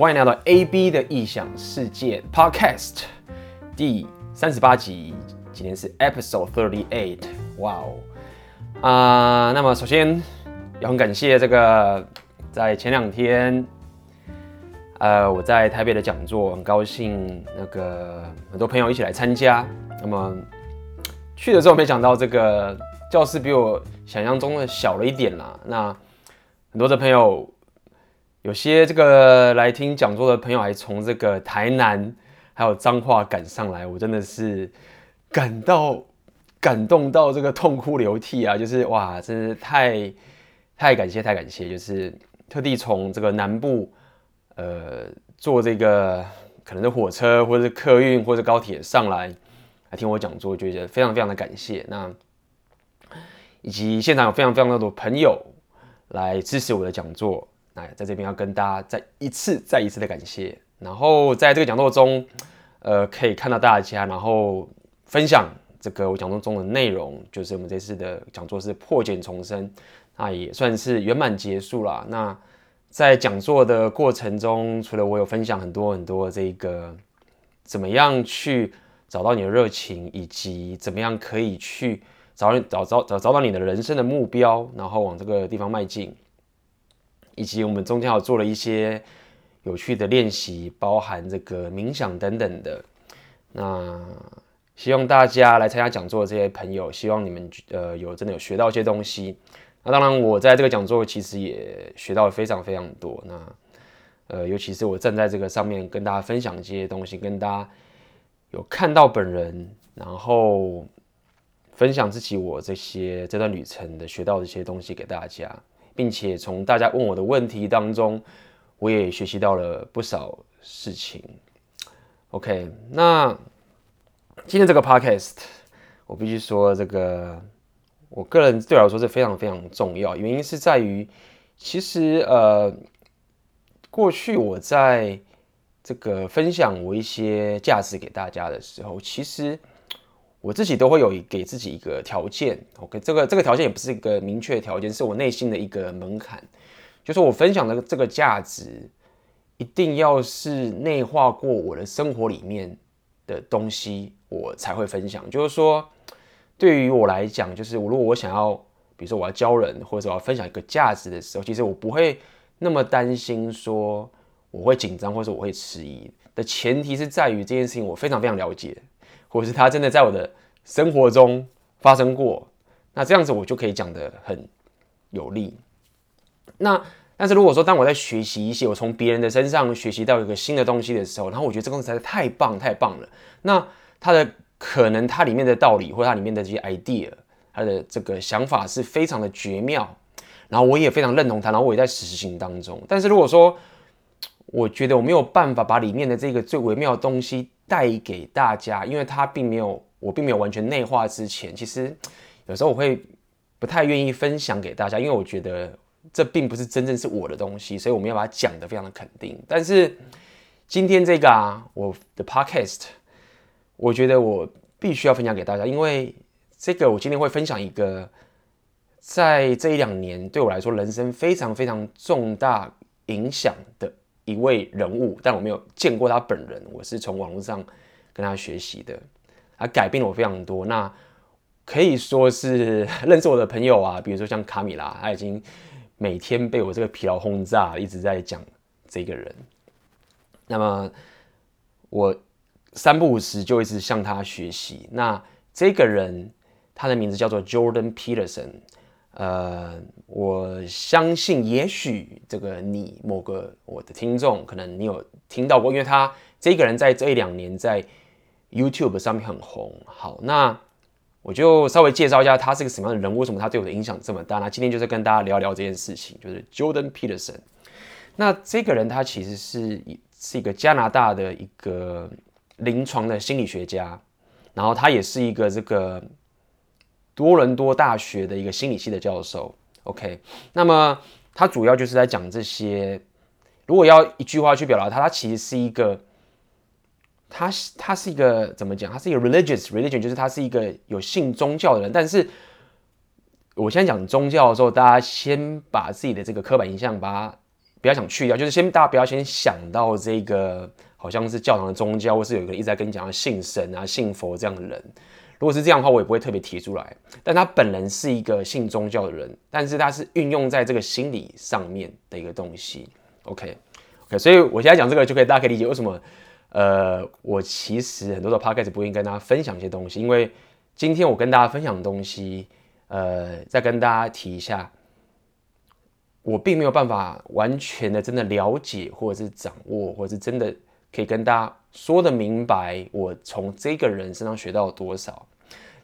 欢迎来到 AB 的异想世界 Podcast 第三十八集，今天是 Episode Thirty Eight，哇哦啊！那么首先也很感谢这个在前两天，呃，我在台北的讲座，很高兴那个很多朋友一起来参加。那么去的时候没想到这个教室比我想象中的小了一点啦。那很多的朋友。有些这个来听讲座的朋友还从这个台南还有彰化赶上来，我真的是感到感动到这个痛哭流涕啊！就是哇，真是太太感谢太感谢，就是特地从这个南部呃坐这个可能是火车或者是客运或者高铁上来来听我讲座，觉得非常非常的感谢。那以及现场有非常非常多的朋友来支持我的讲座。那，在这边要跟大家再一次、再一次的感谢。然后在这个讲座中，呃，可以看到大家，然后分享这个我讲座中的内容，就是我们这次的讲座是破茧重生，那也算是圆满结束了。那在讲座的过程中，除了我有分享很多很多这个怎么样去找到你的热情，以及怎么样可以去找找找找找到你的人生的目标，然后往这个地方迈进。以及我们中间有做了一些有趣的练习，包含这个冥想等等的。那希望大家来参加讲座的这些朋友，希望你们呃有真的有学到一些东西。那当然，我在这个讲座其实也学到了非常非常多。那呃，尤其是我站在这个上面跟大家分享这些东西，跟大家有看到本人，然后分享自己我这些这段旅程的学到的一些东西给大家。并且从大家问我的问题当中，我也学习到了不少事情。OK，那今天这个 Podcast，我必须说，这个我个人对我来说是非常非常重要。原因是在于，其实呃，过去我在这个分享我一些价值给大家的时候，其实。我自己都会有给自己一个条件，OK，这个这个条件也不是一个明确条件，是我内心的一个门槛，就是我分享的这个价值一定要是内化过我的生活里面的东西，我才会分享。就是说，对于我来讲，就是我如果我想要，比如说我要教人，或者我要分享一个价值的时候，其实我不会那么担心说我会紧张，或者我会迟疑的前提是在于这件事情我非常非常了解。或是他真的在我的生活中发生过，那这样子我就可以讲得很有力。那但是如果说当我在学习一些我从别人的身上学习到一个新的东西的时候，然后我觉得这东西实在太棒太棒了，那它的可能它里面的道理或者它里面的这些 idea，它的这个想法是非常的绝妙，然后我也非常认同它，然后我也在实行当中。但是如果说我觉得我没有办法把里面的这个最微妙的东西。带给大家，因为他并没有，我并没有完全内化之前，其实 有时候我会不太愿意分享给大家，因为我觉得这并不是真正是我的东西，所以我们要把它讲得非常的肯定。但是今天这个啊，我的 podcast，我觉得我必须要分享给大家，因为这个我今天会分享一个在这一两年对我来说人生非常非常重大影响的。一位人物，但我没有见过他本人，我是从网络上跟他学习的，他改变了我非常多。那可以说是 认识我的朋友啊，比如说像卡米拉，他已经每天被我这个疲劳轰炸，一直在讲这个人。那么我三不五时就一直向他学习。那这个人，他的名字叫做 Jordan Peterson。呃，我相信，也许这个你某个我的听众，可能你有听到过，因为他这个人在这一两年在 YouTube 上面很红。好，那我就稍微介绍一下他是个什么样的人，为什么他对我的影响这么大？那今天就是跟大家聊聊这件事情，就是 Jordan Peterson。那这个人他其实是是一个加拿大的一个临床的心理学家，然后他也是一个这个。多伦多大学的一个心理系的教授，OK，那么他主要就是在讲这些。如果要一句话去表达他，他其实是一个，他他是一个怎么讲？他是一个 religious religion，就是他是一个有信宗教的人。但是我现在讲宗教的时候，大家先把自己的这个刻板印象把它不要想去掉，就是先大家不要先想到这个好像是教堂的宗教，或是有一个人一直在跟你讲信神啊、信佛这样的人。如果是这样的话，我也不会特别提出来。但他本人是一个信宗教的人，但是他是运用在这个心理上面的一个东西。OK，OK，所以我现在讲这个就可以，大家可以理解为什么，呃，我其实很多的 podcast 不会跟大家分享一些东西，因为今天我跟大家分享的东西，呃，再跟大家提一下，我并没有办法完全的真的了解，或者是掌握，或者是真的可以跟大家说的明白，我从这个人身上学到了多少。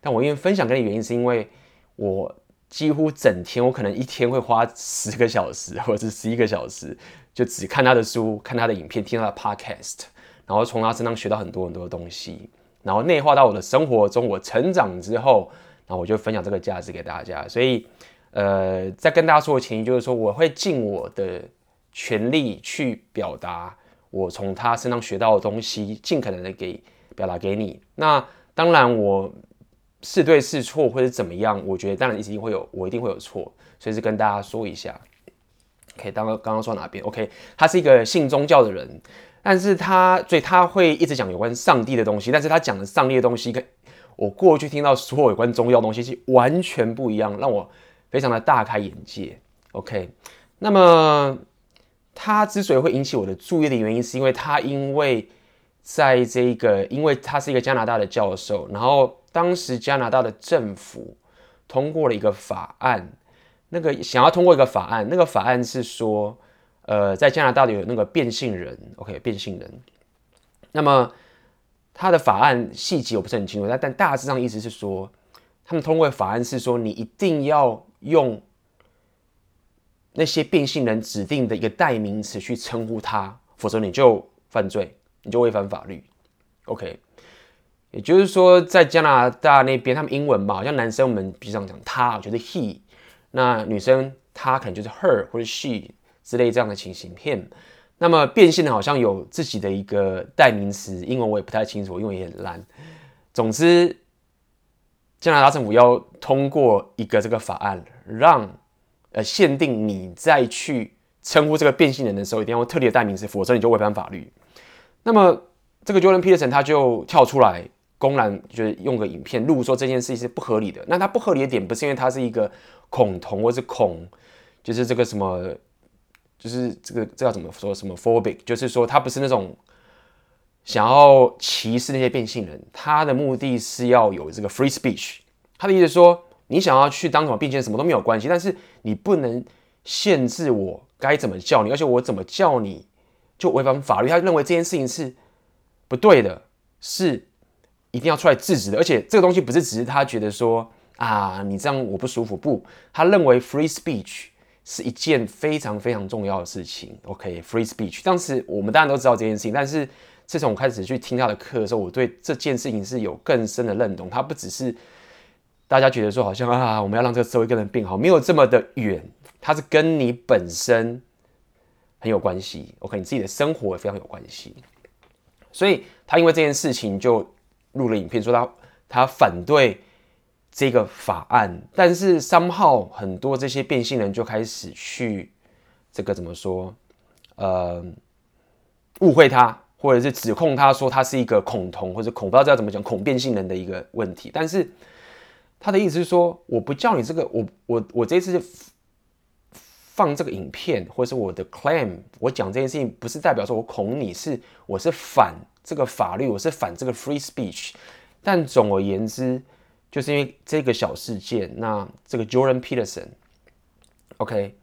但我因为分享给你原因，是因为我几乎整天，我可能一天会花十个小时或者是十一个小时，就只看他的书、看他的影片、听他的 podcast，然后从他身上学到很多很多的东西，然后内化到我的生活中。我成长之后，然后我就分享这个价值给大家。所以，呃，在跟大家说的前提就是说，我会尽我的全力去表达我从他身上学到的东西，尽可能的给表达给你。那当然我。是对是错，或者怎么样？我觉得当然一定会有，我一定会有错，所以是跟大家说一下。OK，刚刚刚刚说哪边？OK，他是一个信宗教的人，但是他所以他会一直讲有关上帝的东西，但是他讲的上帝的东西跟我过去听到所有有关宗教东西是完全不一样，让我非常的大开眼界。OK，那么他之所以会引起我的注意的原因，是因为他因为在这个，因为他是一个加拿大的教授，然后。当时加拿大的政府通过了一个法案，那个想要通过一个法案，那个法案是说，呃，在加拿大有那个变性人，OK，变性人。那么他的法案细节我不是很清楚，但但大致上意思是说，他们通过法案是说，你一定要用那些变性人指定的一个代名词去称呼他，否则你就犯罪，你就违反法律，OK。也就是说，在加拿大那边，他们英文嘛，好像男生我们比常讲他，就是 he，那女生她可能就是 her 或者 she 之类这样的情形。him，那么变性人好像有自己的一个代名词，英文我也不太清楚，因为也很烂。总之，加拿大政府要通过一个这个法案，让呃限定你再去称呼这个变性人的时候，一定要用特定的代名词，否则你就违反法律。那么这个 Jordan Peterson 他就跳出来。公然就是用个影片录说这件事情是不合理的。那他不合理的点不是因为他是一个恐同或是恐，就是这个什么，就是这个这要怎么说什么 phobic，就是说他不是那种想要歧视那些变性人。他的目的是要有这个 free speech。他的意思说，你想要去当什么变性人什么都没有关系，但是你不能限制我该怎么叫你，而且我怎么叫你就违反法律。他认为这件事情是不对的，是。一定要出来制止的，而且这个东西不是只是他觉得说啊，你这样我不舒服，不，他认为 free speech 是一件非常非常重要的事情。OK，free speech，当时我们当然都知道这件事情，但是自从我开始去听他的课的时候，我对这件事情是有更深的认同。他不只是大家觉得说好像啊，我们要让这个社会更能变好，没有这么的远，他是跟你本身很有关系。OK，你自己的生活也非常有关系，所以他因为这件事情就。录了影片说他他反对这个法案，但是 somehow 很多这些变性人就开始去这个怎么说，呃，误会他，或者是指控他说他是一个恐同或者恐不知道这要怎么讲恐变性人的一个问题。但是他的意思是说，我不叫你这个，我我我这次放这个影片或者是我的 claim，我讲这件事情不是代表说我恐你，是我是反。这个法律，我是反这个 free speech，但总而言之，就是因为这个小事件，那这个 Jordan Peterson，OK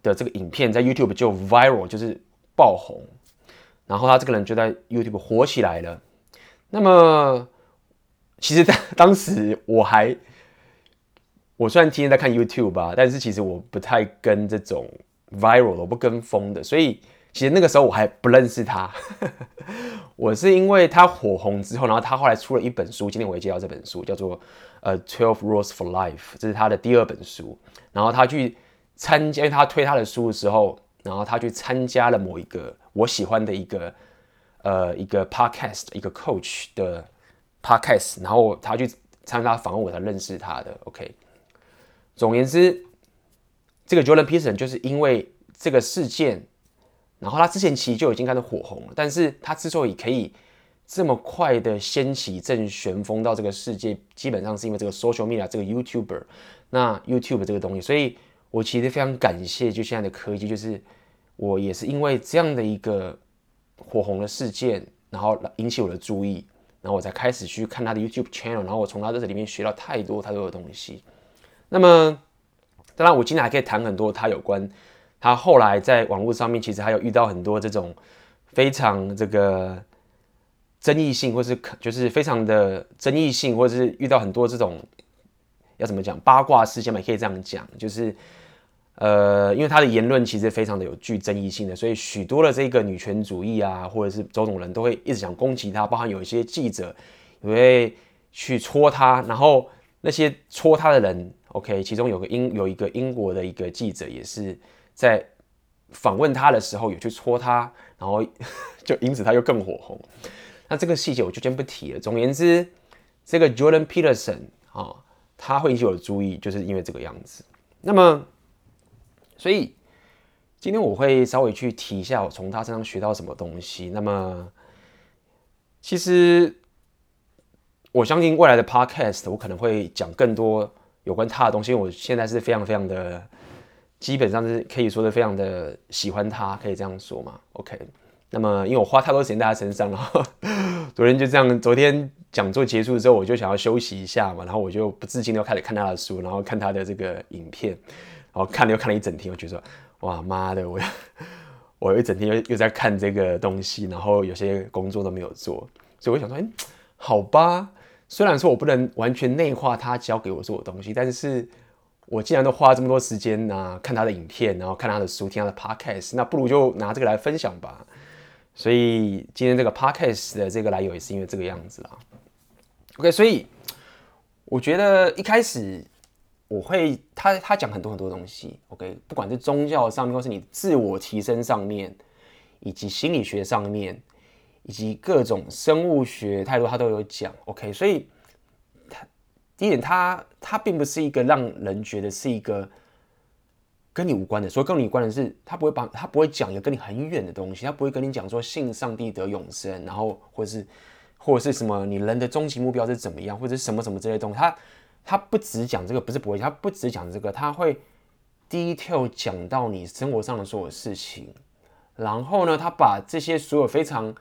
的这个影片在 YouTube 就 viral，就是爆红，然后他这个人就在 YouTube 火起来了。那么，其实当当时我还，我虽然天天在看 YouTube 吧，但是其实我不太跟这种 viral，我不跟风的，所以。其实那个时候我还不认识他，我是因为他火红之后，然后他后来出了一本书，今天我会介绍这本书，叫做《呃 Twelve Rules for Life》，这是他的第二本书。然后他去参加，因为他推他的书的时候，然后他去参加了某一个我喜欢的一个呃一个 podcast，一个 coach 的 podcast，然后他去参加访问我才认识他的。OK，总而言之，这个 Jordan Peterson 就是因为这个事件。然后他之前其实就已经开始火红了，但是他之所以可以这么快的掀起正旋风到这个世界，基本上是因为这个 social media 这个 YouTuber，那 YouTube 这个东西，所以我其实非常感谢就现在的科技，就是我也是因为这样的一个火红的事件，然后引起我的注意，然后我才开始去看他的 YouTube channel，然后我从他这里面学到太多太多的东西。那么，当然我今天还可以谈很多他有关。他后来在网络上面，其实还有遇到很多这种非常这个争议性，或是就是非常的争议性，或者是遇到很多这种要怎么讲八卦事件嘛，也可以这样讲，就是呃，因为他的言论其实非常的有具争议性的，所以许多的这个女权主义啊，或者是种种人都会一直想攻击他，包含有一些记者也会去戳他，然后那些戳他的人，OK，其中有个英有一个英国的一个记者也是。在访问他的时候，有去戳他，然后 就因此他又更火红。那这个细节我就先不提了。总而言之，这个 Jordan Peterson 啊，他会引起我的注意，就是因为这个样子。那么，所以今天我会稍微去提一下我从他身上学到什么东西。那么，其实我相信未来的 Podcast 我可能会讲更多有关他的东西。因为我现在是非常非常的。基本上是可以说的非常的喜欢他，可以这样说嘛？OK，那么因为我花太多时间在他身上了，昨天就这样，昨天讲座结束之后，我就想要休息一下嘛，然后我就不自禁的开始看他的书，然后看他的这个影片，然后看了又看了一整天，我觉得说哇妈的，我 我一整天又又在看这个东西，然后有些工作都没有做，所以我想说，哎，好吧，虽然说我不能完全内化他教给我做的东西，但是。我既然都花了这么多时间啊，看他的影片，然后看他的书，听他的 podcast，那不如就拿这个来分享吧。所以今天这个 podcast 的这个来由也是因为这个样子啦。OK，所以我觉得一开始我会他他讲很多很多东西。OK，不管是宗教上面，或是你自我提升上面，以及心理学上面，以及各种生物学态度，他都有讲。OK，所以。第一点，他他并不是一个让人觉得是一个跟你无关的，所以跟你无关的是，他不会把他不会讲一个跟你很远的东西，他不会跟你讲说信上帝得永生，然后或者是 或者是什么你人的终极目标是怎么样，或者什么什么这些东西，他他不只讲这个，不是不会，他不只讲这个，他会 detail 讲到你生活上的所有事情，然后呢，他把这些所有非常。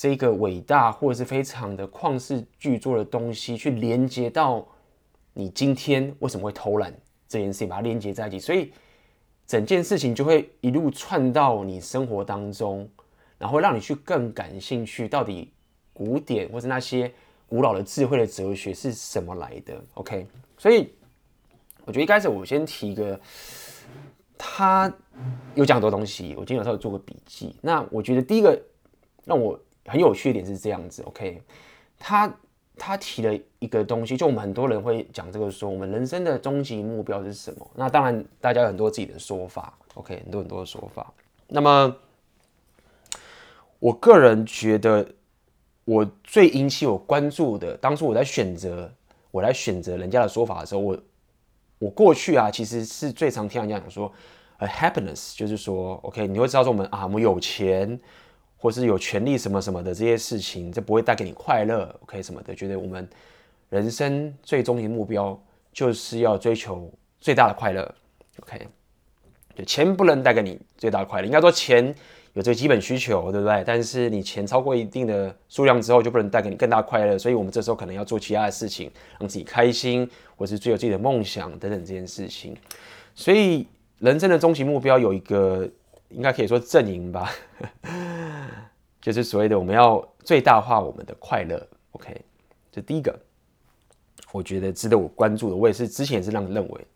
这个伟大或者是非常的旷世巨作的东西，去连接到你今天为什么会偷懒这件事情，把它连接在一起，所以整件事情就会一路串到你生活当中，然后让你去更感兴趣，到底古典或是那些古老的智慧的哲学是什么来的？OK，所以我觉得一开始我先提一个，他有讲很多东西，我今天有稍微做个笔记。那我觉得第一个让我很有趣一点是这样子，OK，他他提了一个东西，就我们很多人会讲这个说，我们人生的终极目标是什么？那当然，大家有很多自己的说法，OK，很多很多的说法。那么，我个人觉得，我最引起我关注的，当初我在选择，我来选择人家的说法的时候，我我过去啊，其实是最常听人家讲说，呃，happiness，就是说，OK，你会知道说我们啊，我们有钱。或是有权利什么什么的这些事情，这不会带给你快乐，OK 什么的。觉得我们人生最终的目标就是要追求最大的快乐，OK。对钱不能带给你最大的快乐，应该说钱有这个基本需求，对不对？但是你钱超过一定的数量之后，就不能带给你更大的快乐。所以我们这时候可能要做其他的事情，让自己开心，或是追求自己的梦想等等这件事情。所以人生的终极目标有一个。应该可以说阵营吧，就是所谓的我们要最大化我们的快乐。OK，这第一个，我觉得值得我关注的，我也是之前也是这样认为。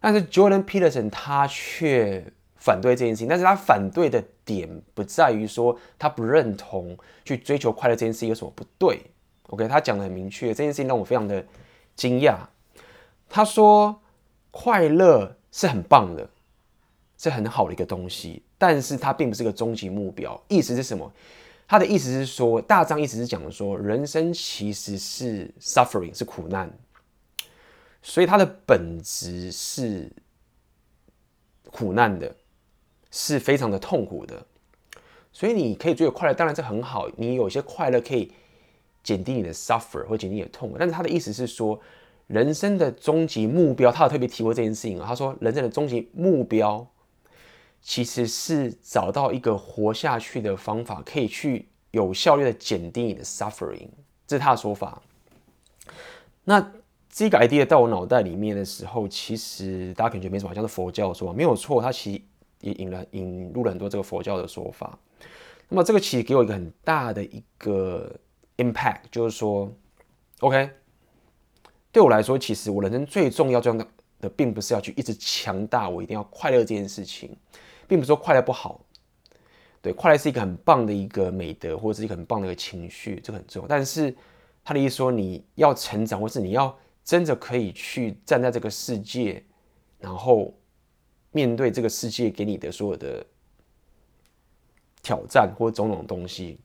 但是 Jordan Peterson 他却反对这件事情，但是他反对的点不在于说他不认同去追求快乐这件事情有什么不对。OK，他讲的很明确，这件事情让我非常的惊讶。他说快乐是很棒的。是很好的一个东西，但是它并不是个终极目标。意思是什么？他的意思是说，大章意思是讲说，人生其实是 suffering，是苦难，所以它的本质是苦难的，是非常的痛苦的。所以你可以追求快乐，当然这很好。你有一些快乐可以减低你的 suffer 或减低你的痛苦。但是他的意思是说，人生的终极目标，他有特别提过这件事情啊。他说，人生的终极目标其实是找到一个活下去的方法，可以去有效率的减低你的 suffering。这是他的说法。那这个 idea 到我脑袋里面的时候，其实大家感觉没什么，像是佛教说，没有错。他其实也引了引入了很多这个佛教的说法。那么这个其实给我一个很大的一个 impact，就是说，OK，对我来说，其实我人生最重要、重要的，并不是要去一直强大我一定要快乐这件事情，并不是说快乐不好，对，快乐是一个很棒的一个美德，或者是一个很棒的一个情绪，这个很重要。但是他的意思说，你要成长，或是你要真的可以去站在这个世界，然后面对这个世界给你的所有的。挑战或种种东西，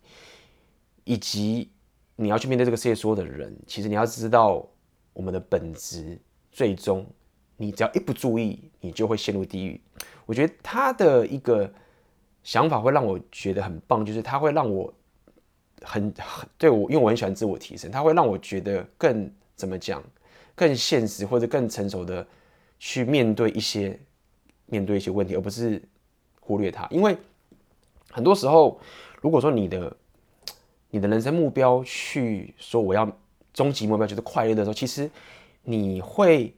以及你要去面对这个世界所有的人，其实你要知道我们的本质，最终你只要一不注意，你就会陷入地狱。我觉得他的一个想法会让我觉得很棒，就是他会让我很很对我，因为我很喜欢自我提升，他会让我觉得更怎么讲，更现实或者更成熟的去面对一些面对一些问题，而不是忽略它，因为。很多时候，如果说你的你的人生目标去说我要终极目标就是快乐的时候，其实你会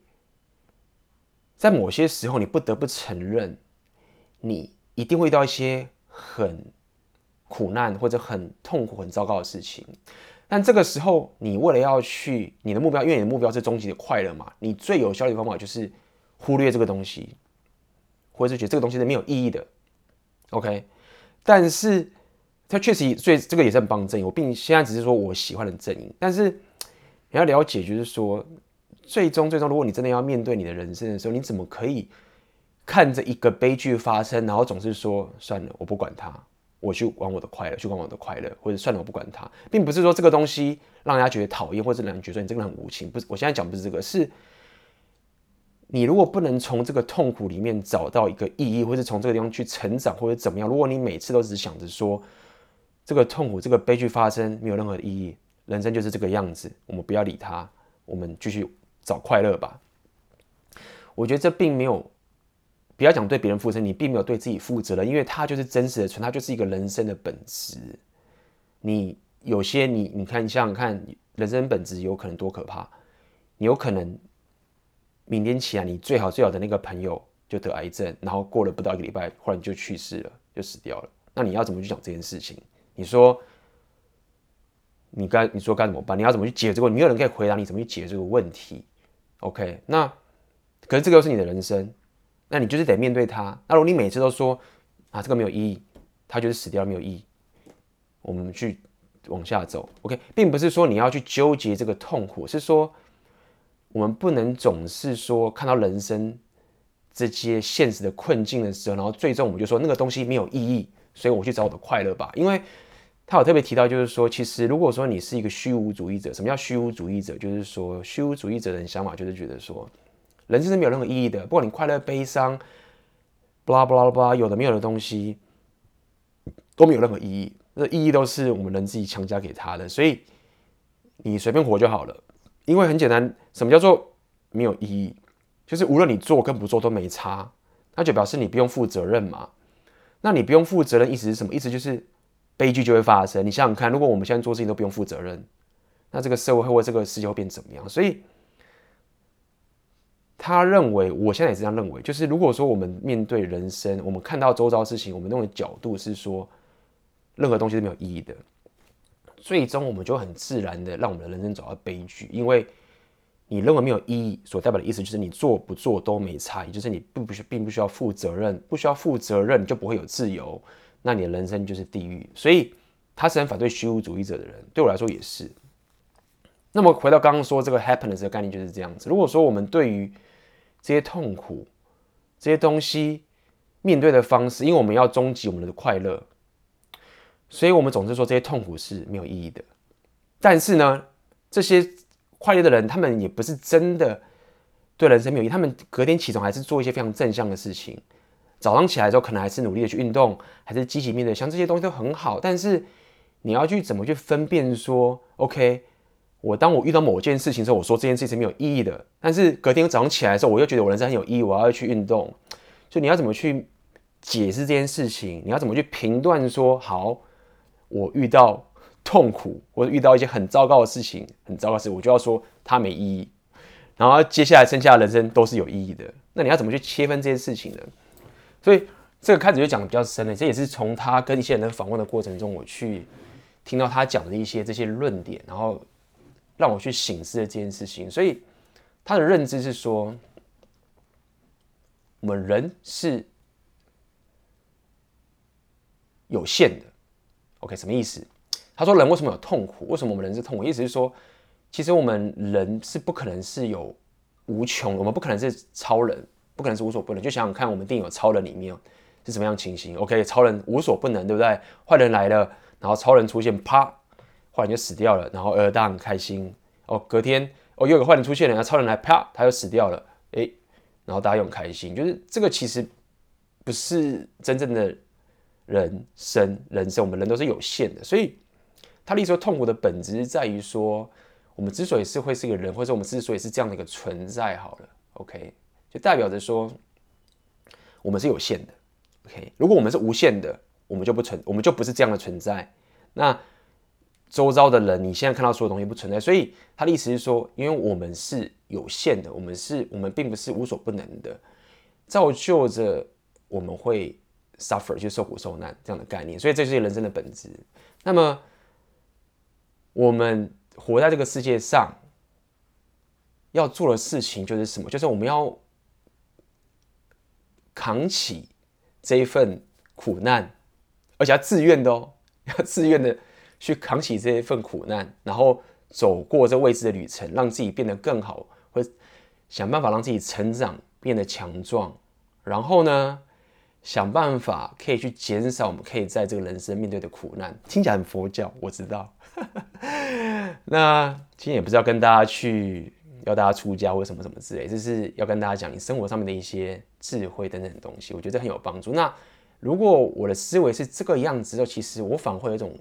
在某些时候你不得不承认，你一定会遇到一些很苦难或者很痛苦、很糟糕的事情。但这个时候，你为了要去你的目标，因为你的目标是终极的快乐嘛，你最有效率的方法就是忽略这个东西，或者是觉得这个东西是没有意义的。OK。但是，他确实所以这个也是很棒的阵营。我并现在只是说我喜欢的阵营。但是你要了解，就是说，最终最终，如果你真的要面对你的人生的时候，你怎么可以看着一个悲剧发生，然后总是说算了，我不管它，我去玩我的快乐，去玩我的快乐，或者算了，我不管它，并不是说这个东西让人家觉得讨厌，或者让人觉得你这个人很无情。不是，我现在讲不是这个，是。你如果不能从这个痛苦里面找到一个意义，或是从这个地方去成长，或者怎么样，如果你每次都只想着说这个痛苦、这个悲剧发生没有任何意义，人生就是这个样子，我们不要理它，我们继续找快乐吧。我觉得这并没有，不要讲对别人负责，你并没有对自己负责了，因为它就是真实的存，它就是一个人生的本质。你有些你你看，你想想看，人生本质有可能多可怕，你有可能。明天起来，你最好最好的那个朋友就得癌症，然后过了不到一个礼拜，忽然就去世了，就死掉了。那你要怎么去讲这件事情？你说你该你说该怎么办？你要怎么去解这个问题？没有人可以回答你怎么去解这个问题。OK，那可是这个又是你的人生，那你就是得面对它。那如果你每次都说啊这个没有意义，它就是死掉没有意义，我们去往下走。OK，并不是说你要去纠结这个痛苦，是说。我们不能总是说看到人生这些现实的困境的时候，然后最终我们就说那个东西没有意义，所以我去找我的快乐吧。因为他有特别提到，就是说，其实如果说你是一个虚无主义者，什么叫虚无主义者？就是说，虚无主义者的想法就是觉得说，人生是没有任何意义的，不管你快乐、悲伤，巴拉巴拉巴拉，有的没有的东西都没有任何意义，那意义都是我们人自己强加给他的，所以你随便活就好了。因为很简单，什么叫做没有意义？就是无论你做跟不做都没差，那就表示你不用负责任嘛。那你不用负责任，意思是什么？意思就是悲剧就会发生。你想想看，如果我们现在做事情都不用负责任，那这个社会或这个世界会变怎么样？所以他认为，我现在也是这样认为，就是如果说我们面对人生，我们看到周遭事情，我们那种角度是说，任何东西是没有意义的。最终，我们就很自然的让我们的人生走到悲剧，因为你认为没有意义，所代表的意思就是你做不做都没差，也就是你并不需并不需要负责任，不需要负责任，你就不会有自由，那你的人生就是地狱。所以他是很反对虚无主义者的人，对我来说也是。那么回到刚刚说这个 happiness 的概念就是这样子。如果说我们对于这些痛苦、这些东西面对的方式，因为我们要终极我们的快乐。所以，我们总是说这些痛苦是没有意义的。但是呢，这些快乐的人，他们也不是真的对人生没有意义。他们隔天起床还是做一些非常正向的事情，早上起来之后，可能还是努力的去运动，还是积极面对，像这些东西都很好。但是你要去怎么去分辨说，OK，我当我遇到某件事情的时候，我说这件事情是没有意义的。但是隔天早上起来的时候，我又觉得我人生很有意义，我要去运动。就你要怎么去解释这件事情？你要怎么去评断说，好，我遇到痛苦，或者遇到一些很糟糕的事情，很糟糕的事，我就要说它没意义。然后接下来剩下的人生都是有意义的。那你要怎么去切分这件事情呢？所以这个开始就讲的比较深了，这也是从他跟一些人访问的过程中，我去听到他讲的一些这些论点，然后让我去醒思了这件事情。所以他的认知是说，我们人是有限的。OK，什么意思？他说人为什么有痛苦？为什么我们人是痛苦？意思是说，其实我们人是不可能是有无穷，我们不可能是超人。不可能是无所不能，就想想看，我们电影有超人里面是什么样情形？OK，超人无所不能，对不对？坏人来了，然后超人出现，啪，坏人就死掉了，然后呃，大家很开心哦。隔天哦，又有个坏人出现了，然后超人来，啪，他又死掉了，哎，然后大家又很开心。就是这个其实不是真正的人生，人生我们人都是有限的，所以他的意思说，痛苦的本质在于说，我们之所以是会是一个人，或者我们之所以是这样的一个存在，好了，OK。就代表着说，我们是有限的，OK？如果我们是无限的，我们就不存，我们就不是这样的存在。那周遭的人，你现在看到所有东西不存在，所以他的意思是说，因为我们是有限的，我们是，我们并不是无所不能的，造就着我们会 suffer，就受苦受难这样的概念。所以这就是人生的本质。那么我们活在这个世界上，要做的事情就是什么？就是我们要。扛起这一份苦难，而且要自愿的哦，要自愿的去扛起这一份苦难，然后走过这未知的旅程，让自己变得更好，或想办法让自己成长，变得强壮，然后呢，想办法可以去减少我们可以在这个人生面对的苦难。听起来很佛教，我知道。那今天也不是要跟大家去。要大家出家或什么什么之类，就是要跟大家讲你生活上面的一些智慧等等东西，我觉得很有帮助。那如果我的思维是这个样子的，其实我反而会有一种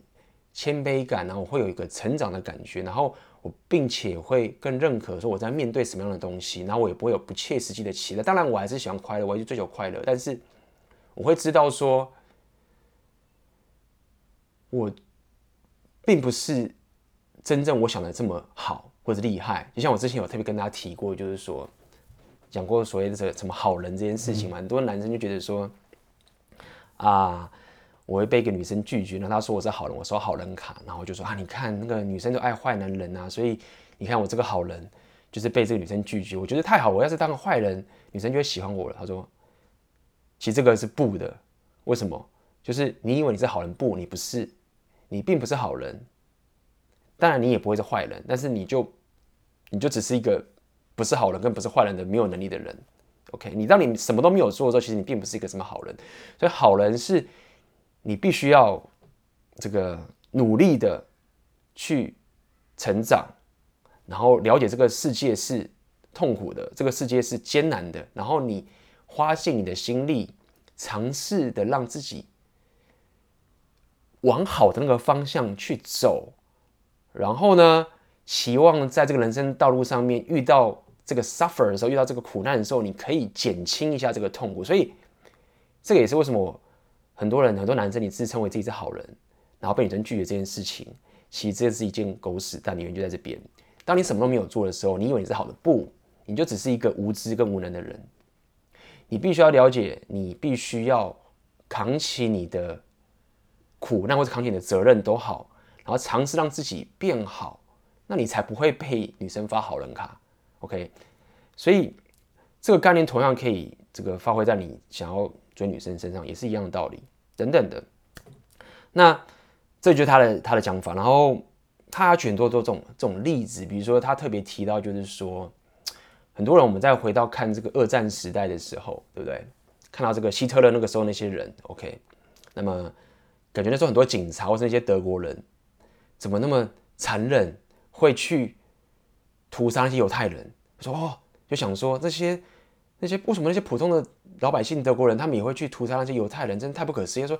谦卑感，然后我会有一个成长的感觉，然后我并且会更认可说我在面对什么样的东西，然后我也不会有不切实际的期待。当然，我还是喜欢快乐，我还是追求快乐，但是我会知道说，我并不是真正我想的这么好。或者厉害，就像我之前有特别跟大家提过，就是说讲过所谓的这个什么好人这件事情嘛，很多男生就觉得说啊，我会被一个女生拒绝，然后他说我是好人，我收好人卡，然后就说啊，你看那个女生都爱坏男人啊，所以你看我这个好人就是被这个女生拒绝，我觉得太好，我要是当个坏人，女生就会喜欢我了。他说，其实这个是不的，为什么？就是你以为你是好人，不，你不是，你并不是好人，当然你也不会是坏人，但是你就。你就只是一个不是好人跟不是坏人的没有能力的人，OK？你当你什么都没有做的时候，其实你并不是一个什么好人。所以好人是你必须要这个努力的去成长，然后了解这个世界是痛苦的，这个世界是艰难的，然后你花尽你的心力，尝试的让自己往好的那个方向去走，然后呢，期望在这个人生道路上面遇到这个 suffer 的时候，遇到这个苦难的时候，你可以减轻一下这个痛苦。所以，这个也是为什么很多人、很多男生，你自称为自己是好人，然后被女生拒绝这件事情，其实这是一件狗屎，但你原因就在这边。当你什么都没有做的时候，你以为你是好的，不，你就只是一个无知跟无能的人。你必须要了解，你必须要扛起你的苦难，或者扛起你的责任都好，然后尝试让自己变好。那你才不会被女生发好人卡，OK？所以这个概念同样可以这个发挥在你想要追女生身上，也是一样的道理，等等的。那这就是他的他的讲法，然后他举很多多这种这种例子，比如说他特别提到，就是说很多人我们再回到看这个二战时代的时候，对不对？看到这个希特勒那个时候那些人，OK？那么感觉那时候很多警察或是那些德国人怎么那么残忍？会去屠杀那些犹太人，说哦，就想说这些那些为什么那些普通的老百姓德国人，他们也会去屠杀那些犹太人，真的太不可思议。说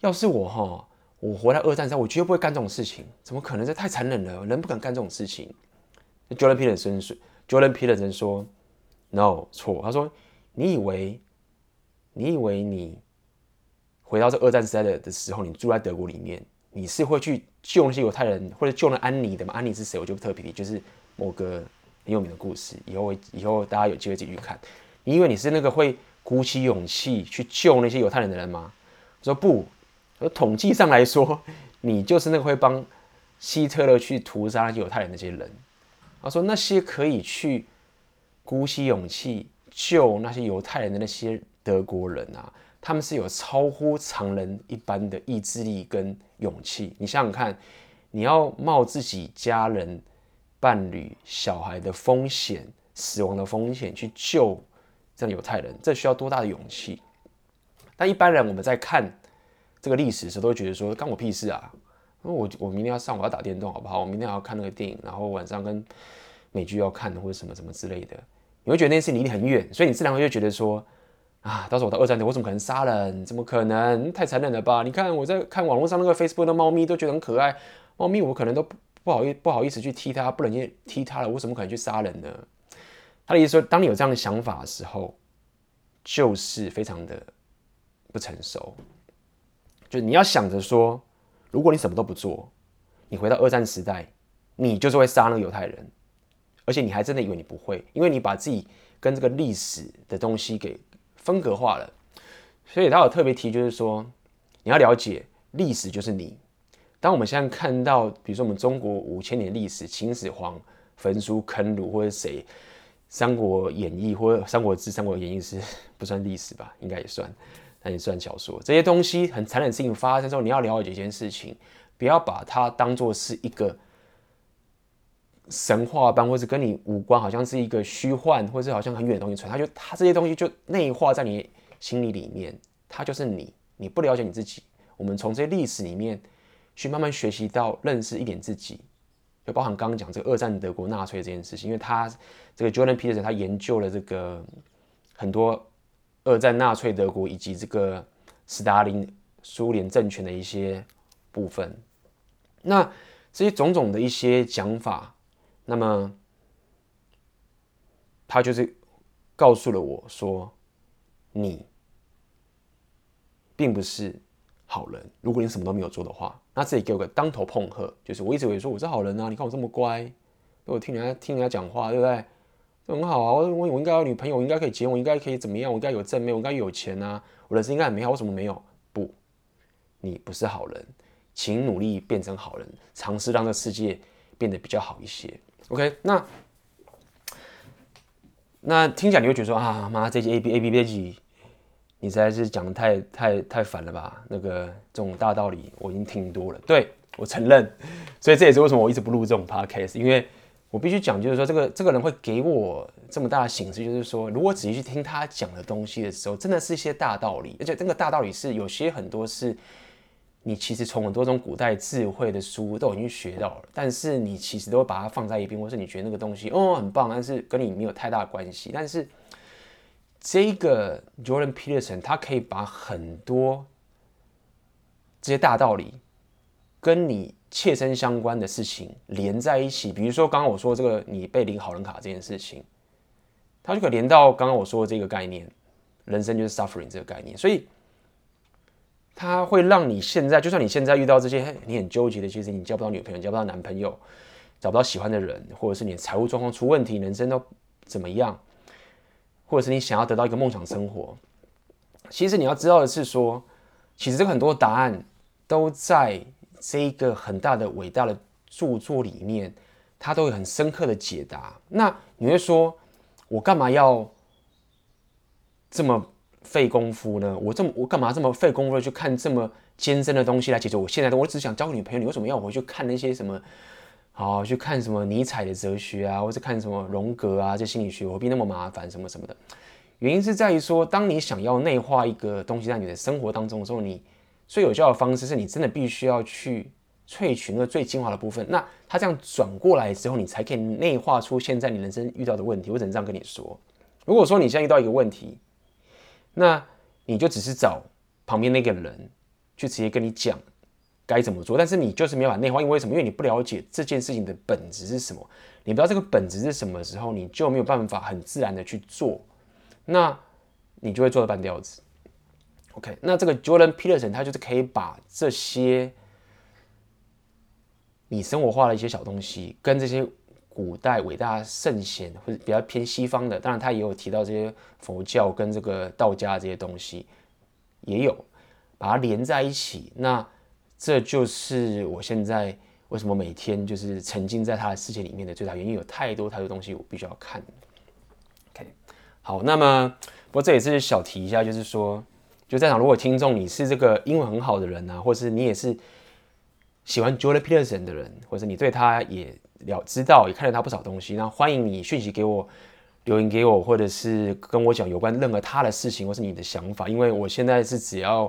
要是我哈，我活在二战时，我绝对不会干这种事情，怎么可能？这太残忍了，人不敢干这种事情。Jordan Peterson 说，Jordan Peterson 说，No 错，他说你以为你以为你回到这二战时代的的时候，你住在德国里面，你是会去救那些犹太人或者救那安妮的吗？安妮是谁？我就不特别提，就是某个很有名的故事，以后以后大家有机会自己去看。你以为你是那个会鼓起勇气去救那些犹太人的人吗？我说不，而统计上来说，你就是那个会帮希特勒去屠杀犹太人那些人。他说：“那些可以去鼓起勇气救那些犹太人的那些德国人啊，他们是有超乎常人一般的意志力跟勇气。你想想看，你要冒自己家人、伴侣、小孩的风险、死亡的风险去救这样犹太人，这需要多大的勇气？但一般人我们在看这个历史的时候，都会觉得说：‘关我屁事啊！’我我明天要上，我要打电动，好不好？我明天还要看那个电影，然后晚上跟美剧要看或者什么什么之类的。你会觉得那件事离你很远，所以你自然会就觉得说啊，到时候我到二战的，我怎么可能杀人？怎么可能？太残忍了吧？你看我在看网络上那个 Facebook 的猫咪都觉得很可爱，猫咪我可能都不好意不好意思去踢他，不能去踢他了，我怎么可能去杀人呢？他的意思说，当你有这样的想法的时候，就是非常的不成熟，就你要想着说。如果你什么都不做，你回到二战时代，你就是会杀那个犹太人，而且你还真的以为你不会，因为你把自己跟这个历史的东西给分隔化了。所以他有特别提，就是说你要了解历史就是你。当我们现在看到，比如说我们中国五千年历史，秦始皇焚书坑儒，或者谁《三国演义》或者《三国志》《三国演义》是 不算历史吧？应该也算。那也算小说，这些东西很残忍的事情发生之后，你要了解一件事情，不要把它当做是一个神话般，或是跟你无关，好像是一个虚幻，或是好像很远的东西传。它就它这些东西就内化在你心里里面，它就是你。你不了解你自己，我们从这些历史里面去慢慢学习到认识一点自己，就包含刚刚讲这个二战德国纳粹这件事情，因为他这个 Jordan Peters 他研究了这个很多。二战纳粹德国以及这个斯大林苏联政权的一些部分，那这些种种的一些讲法，那么他就是告诉了我说，你并不是好人。如果你什么都没有做的话，那自己给我个当头碰喝，就是我一直以为说我是好人啊，你看我这么乖，我听人家听人家讲话，对不对？很好啊，我我应该有女朋友，我应该可以结婚，我应该可以怎么样？我应该有正妹，我应该有钱啊，我人生应该很美好，为什么没有？不，你不是好人，请努力变成好人，尝试让这个世界变得比较好一些。OK，那那听起来你会觉得说啊，妈，这集 A B A B 这集，你实在是讲的太太太烦了吧？那个这种大道理我已经听多了，对，我承认，所以这也是为什么我一直不录这种 Podcast，因为。我必须讲，就是说，这个这个人会给我这么大的形式，就是说，如果仔细去听他讲的东西的时候，真的是一些大道理，而且这个大道理是有些很多是，你其实从很多种古代智慧的书都已经学到了，但是你其实都会把它放在一边，或是你觉得那个东西哦很棒，但是跟你没有太大关系。但是这个 Jordan Peterson 他可以把很多这些大道理跟你。切身相关的事情连在一起，比如说刚刚我说这个你被领好人卡这件事情，它就可以连到刚刚我说的这个概念，人生就是 suffering 这个概念，所以它会让你现在，就算你现在遇到这些你很纠结的，其实你交不到女朋友，交不到男朋友，找不到喜欢的人，或者是你的财务状况出问题，人生都怎么样，或者是你想要得到一个梦想生活，其实你要知道的是说，其实这个很多答案都在。这一个很大的伟大的著作里面，它都有很深刻的解答。那你会说，我干嘛要这么费功夫呢？我这么我干嘛这么费功夫去看这么艰深的东西来解决我现在的？我只想交个女朋友，你为什么要我回去看那些什么？好，去看什么尼采的哲学啊，或者看什么荣格啊，这心理学何必那么麻烦？什么什么的？原因是在于说，当你想要内化一个东西在你的生活当中的时候，你。最有效的方式是你真的必须要去萃取那个最精华的部分。那它这样转过来之后，你才可以内化出现在你人生遇到的问题。我只能这样跟你说，如果说你现在遇到一个问题，那你就只是找旁边那个人去直接跟你讲该怎么做，但是你就是没有把内化，因为什么？因为你不了解这件事情的本质是什么，你不知道这个本质是什么时候，你就没有办法很自然的去做，那你就会做的半吊子。OK，那这个 Jordan Peterson 他就是可以把这些你生活化的一些小东西，跟这些古代伟大圣贤或者比较偏西方的，当然他也有提到这些佛教跟这个道家这些东西，也有把它连在一起。那这就是我现在为什么每天就是沉浸在他的世界里面的最大原因，有太多太多东西我必须要看。OK，好，那么不过这也是小提一下，就是说。就在场，如果听众你是这个英文很好的人啊，或是你也是喜欢 Jordan Peterson 的人，或者你对他也了知道，也看了他不少东西，那欢迎你讯息给我，留言给我，或者是跟我讲有关任何他的事情，或是你的想法，因为我现在是只要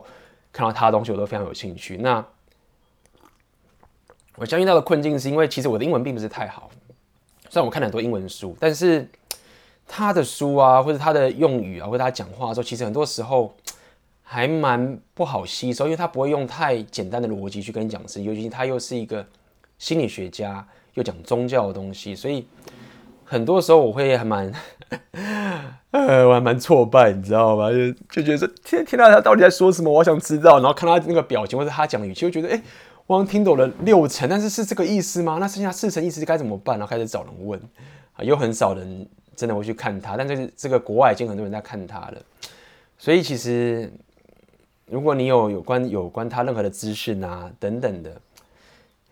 看到他的东西，我都非常有兴趣。那我相信到的困境是因为其实我的英文并不是太好，虽然我看了很多英文书，但是他的书啊，或者他的用语啊，或者他讲话的时候，其实很多时候。还蛮不好吸收，因为他不会用太简单的逻辑去跟你讲事，尤其他又是一个心理学家，又讲宗教的东西，所以很多时候我会还蛮，呃，我还蛮挫败，你知道吗？就就觉得说，听听到他到底在说什么，我想知道，然后看他那个表情或者他讲语气，就觉得，哎、光听懂了六成，但是是这个意思吗？那剩下四成意思该怎么办？然后开始找人问，啊，有很少人真的会去看他，但是这个国外已经很多人在看他了，所以其实。如果你有有关有关他任何的资讯啊等等的，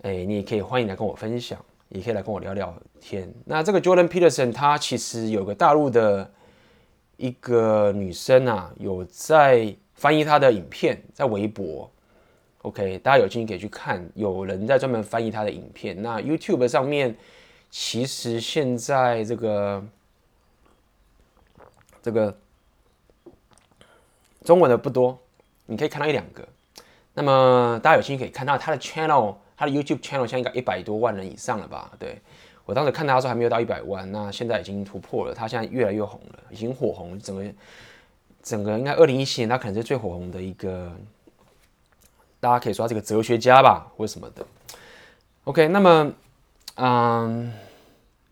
哎，你也可以欢迎来跟我分享，也可以来跟我聊聊天。那这个 Jordan Peterson 他其实有个大陆的一个女生啊，有在翻译他的影片，在微博。OK，大家有兴趣可以去看，有人在专门翻译他的影片。那 YouTube 上面其实现在这个这个中文的不多。你可以看到一两个，那么大家有兴趣可以看到他的 channel，他的 YouTube channel 现在应该一百多万人以上了吧？对，我当时看到他的时候还没有到一百万，那现在已经突破了，他现在越来越红了，已经火红，整个整个应该二零一七年他可能是最火红的一个，大家可以说他是个哲学家吧，或什么的。OK，那么嗯，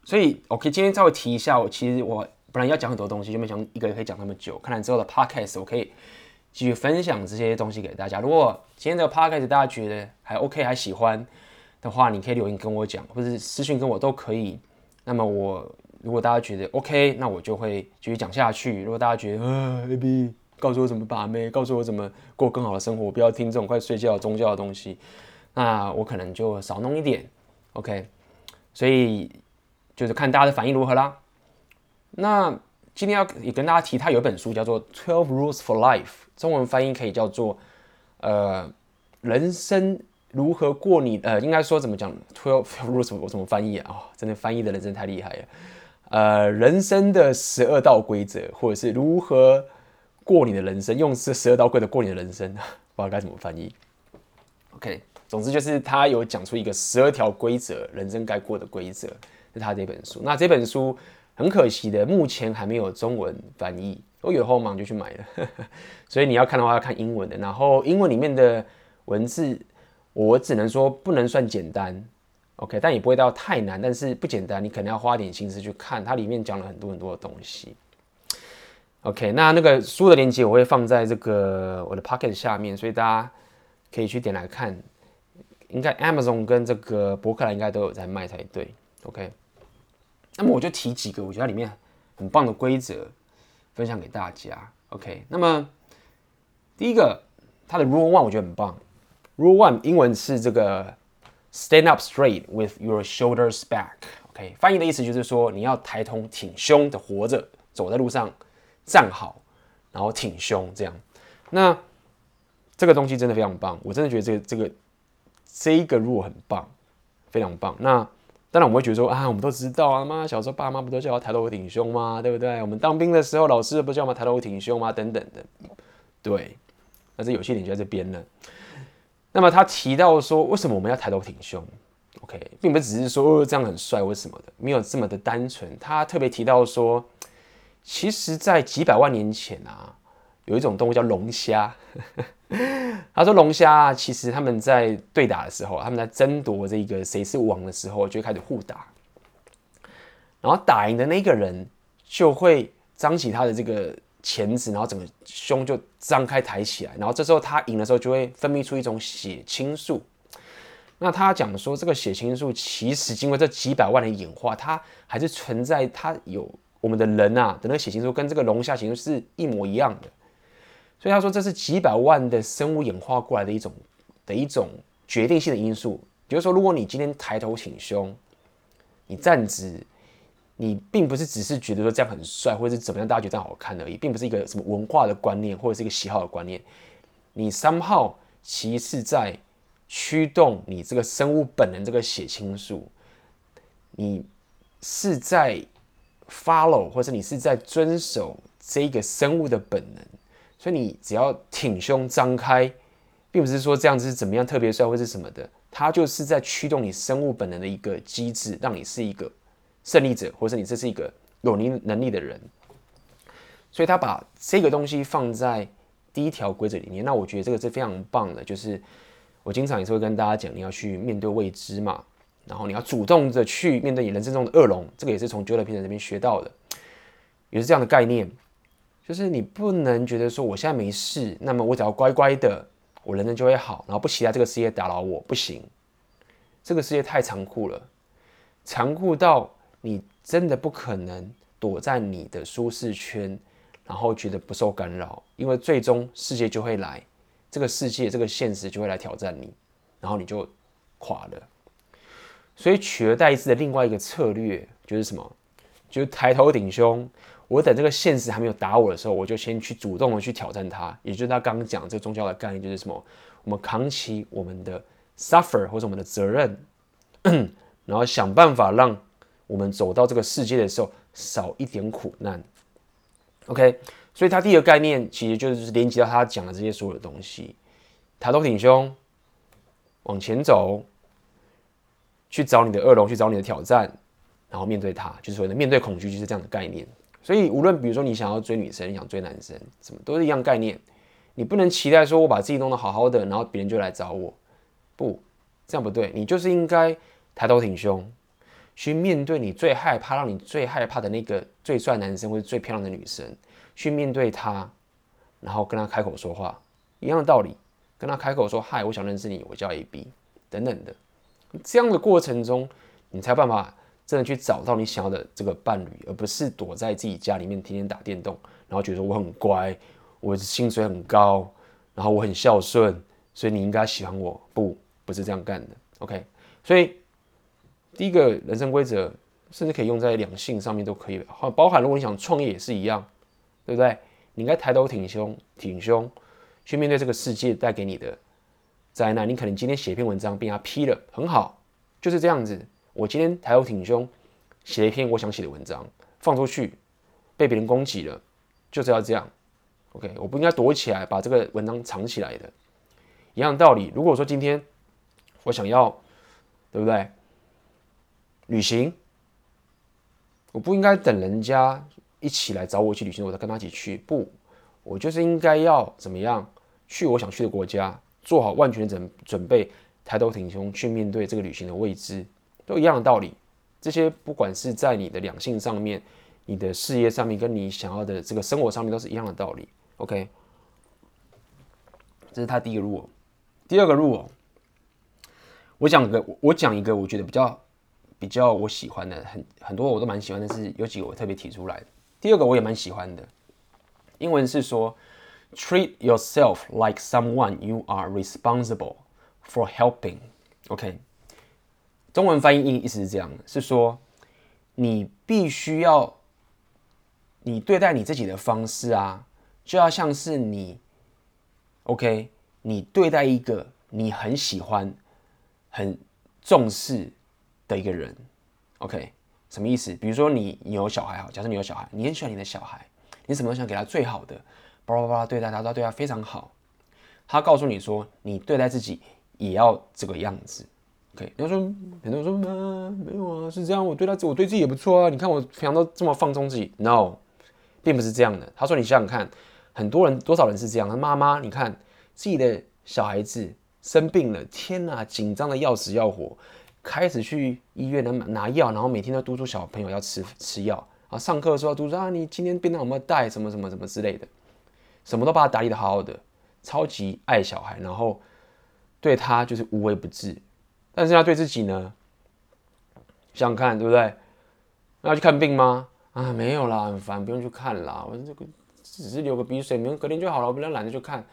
所以 OK 今天稍微提一下，我其实我本来要讲很多东西，就没想一个人可以讲那么久，看来之后的 Podcast 我可以。继续分享这些东西给大家。如果今天这个 podcast 大家觉得还 OK 还喜欢的话，你可以留言跟我讲，或者是私讯跟我都可以。那么我如果大家觉得 OK，那我就会继续讲下去。如果大家觉得啊，AB 告诉我怎么把妹，告诉我怎么过更好的生活，不要听这种快睡觉宗教的东西，那我可能就少弄一点。OK，所以就是看大家的反应如何啦。那今天要也跟大家提，他有一本书叫做《Twelve Rules for Life》。中文翻译可以叫做，呃，人生如何过你？呃，应该说怎么讲？Twelve rules 我怎么翻译啊？真的翻译的人真的太厉害了。呃，人生的十二道规则，或者是如何过你的人生？用这十二道规则过你的人生，不知道该怎么翻译。OK，总之就是他有讲出一个十二条规则，人生该过的规则，是他这本书。那这本书很可惜的，目前还没有中文翻译。我有后忙就去买了，所以你要看的话要看英文的。然后英文里面的文字，我只能说不能算简单，OK，但也不会到太难，但是不简单，你可能要花点心思去看，它里面讲了很多很多的东西。OK，那那个书的链接我会放在这个我的 Pocket 下面，所以大家可以去点来看。应该 Amazon 跟这个博客来应该都有在卖才对，OK。那么我就提几个我觉得里面很棒的规则。分享给大家，OK。那么第一个，它的 Rule One 我觉得很棒。Rule One 英文是这个 Stand up straight with your shoulders back，OK。翻译的意思就是说，你要抬头挺胸的活着，走在路上站好，然后挺胸这样。那这个东西真的非常棒，我真的觉得这个这个这一个 Rule 很棒，非常棒。那当然我们会觉得说啊，我们都知道啊，妈小时候爸妈不都叫我抬头挺胸吗？对不对？我们当兵的时候老师不叫我们抬头挺胸吗？等等的，对。那这有些点就在这边了。那么他提到说，为什么我们要抬头挺胸？OK，并不只是说哦这样很帅或什么的，没有这么的单纯。他特别提到说，其实，在几百万年前啊，有一种动物叫龙虾。他说，龙虾，其实他们在对打的时候，他们在争夺这个谁是王的时候，就会开始互打。然后打赢的那个人就会张起他的这个钳子，然后整个胸就张开抬起来。然后这时候他赢的时候，就会分泌出一种血清素。那他讲说，这个血清素其实经过这几百万的演化，它还是存在。它有我们的人啊的那个血清素跟这个龙虾血清素是一模一样的。所以他说，这是几百万的生物演化过来的一种的一种决定性的因素。比如说，如果你今天抬头挺胸，你站直，你并不是只是觉得说这样很帅，或者是怎么样，大家觉得这样好看而已，并不是一个什么文化的观念或者是一个喜好的观念。你 somehow 其实是在。驱动你这个生物本能，这个血清素，你是在 follow，或者你是在遵守这个生物的本能，所以你只要挺胸张开，并不是说这样子是怎么样特别帅或是什么的，它就是在驱动你生物本能的一个机制，让你是一个胜利者，或者你这是一个有能能力的人。所以他把这个东西放在第一条规则里面，那我觉得这个是非常棒的，就是。我经常也是会跟大家讲，你要去面对未知嘛，然后你要主动的去面对你人生中的恶龙，这个也是从 Jordan Peterson 这边学到的，也是这样的概念，就是你不能觉得说我现在没事，那么我只要乖乖的，我人生就会好，然后不期待这个世界打扰我，不行，这个世界太残酷了，残酷到你真的不可能躲在你的舒适圈，然后觉得不受干扰，因为最终世界就会来。这个世界，这个现实就会来挑战你，然后你就垮了。所以取而代之的另外一个策略就是什么？就是抬头挺胸。我等这个现实还没有打我的时候，我就先去主动的去挑战它。也就是他刚刚讲这个宗教的概念，就是什么？我们扛起我们的 suffer 或者我们的责任，然后想办法让我们走到这个世界的时候少一点苦难。OK。所以他第一个概念其实就是连接到他讲的这些所有的东西，抬头挺胸，往前走，去找你的恶龙，去找你的挑战，然后面对他，就是所谓的面对恐惧，就是这样的概念。所以无论比如说你想要追女生，你想追男生，什么都是一样概念。你不能期待说我把自己弄得好好的，然后别人就来找我，不，这样不对。你就是应该抬头挺胸，去面对你最害怕、让你最害怕的那个最帅男生或者最漂亮的女生。去面对他，然后跟他开口说话，一样的道理，跟他开口说嗨，我想认识你，我叫 AB 等等的，这样的过程中，你才有办法真的去找到你想要的这个伴侣，而不是躲在自己家里面天天打电动，然后觉得我很乖，我薪水很高，然后我很孝顺，所以你应该喜欢我。不，不是这样干的。OK，所以第一个人生规则，甚至可以用在两性上面都可以，包含如果你想创业也是一样。对不对？你应该抬头挺胸，挺胸去面对这个世界带给你的灾难。你可能今天写一篇文章被他批了，很好，就是这样子。我今天抬头挺胸写一篇我想写的文章，放出去被别人攻击了，就是要这样。OK，我不应该躲起来把这个文章藏起来的。一样道理，如果说今天我想要，对不对？旅行，我不应该等人家。一起来找我去旅行，我再跟他一起去。不，我就是应该要怎么样去我想去的国家，做好万全准准备，抬头挺胸去面对这个旅行的未知，都一样的道理。这些不管是在你的两性上面、你的事业上面，跟你想要的这个生活上面，都是一样的道理。OK，这是他第一个路。第二个路我讲个，我讲一个，我觉得比较比较我喜欢的，很很多我都蛮喜欢的，是有几个我特别提出来。第二个我也蛮喜欢的，英文是说，treat yourself like someone you are responsible for helping。OK，中文翻译意思是这样的，是说你必须要，你对待你自己的方式啊，就要像是你，OK，你对待一个你很喜欢、很重视的一个人，OK。什么意思？比如说你你有小孩哈，假设你有小孩，你很喜欢你的小孩，你什么都想给他最好的，巴拉巴拉对待他，他对他非常好。他告诉你说，你对待自己也要这个样子。OK，你要说很多人说，没有啊，是这样，我对他，我对自己也不错啊。你看我平常都这么放纵自己，No，并不是这样的。他说：“你想想看，很多人多少人是这样？他妈妈，你看自己的小孩子生病了，天哪，紧张的要死要活，开始去医院拿拿药，然后每天都督促小朋友要吃吃药啊。上课的时候督促啊，你今天便当有没有带？什么什么什么之类的，什么都把他打理得好好的，超级爱小孩，然后对他就是无微不至。但是他对自己呢？想看，对不对？那要去看病吗？啊，没有啦，很烦，不用去看啦。我这个只是流个鼻水，明天隔天就好了，我不然懒得去看。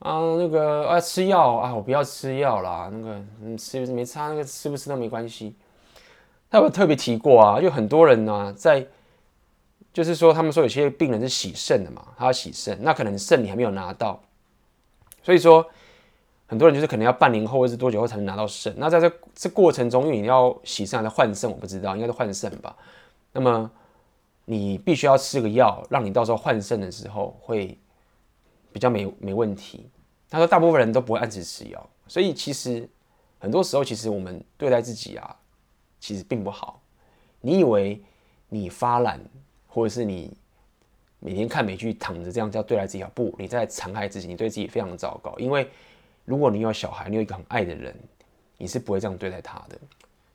啊，那个啊，吃药啊，我不要吃药啦。那个嗯，吃没差，那个吃不吃都没关系。他有特别提过啊，就很多人呢、在就是说，他们说有些病人是洗肾的嘛，他要洗肾，那可能肾你还没有拿到，所以说。很多人就是可能要半年后或是多久后才能拿到肾。那在这这过程中，因为你要洗肾还是换肾，我不知道，应该是换肾吧。那么你必须要吃个药，让你到时候换肾的时候会比较没没问题。他说大部分人都不会按时吃药，所以其实很多时候其实我们对待自己啊，其实并不好。你以为你发懒，或者是你每天看美剧躺着这样叫对待自己好？不，你在残害自己，你对自己非常糟糕，因为。如果你有小孩，你有一个很爱的人，你是不会这样对待他的。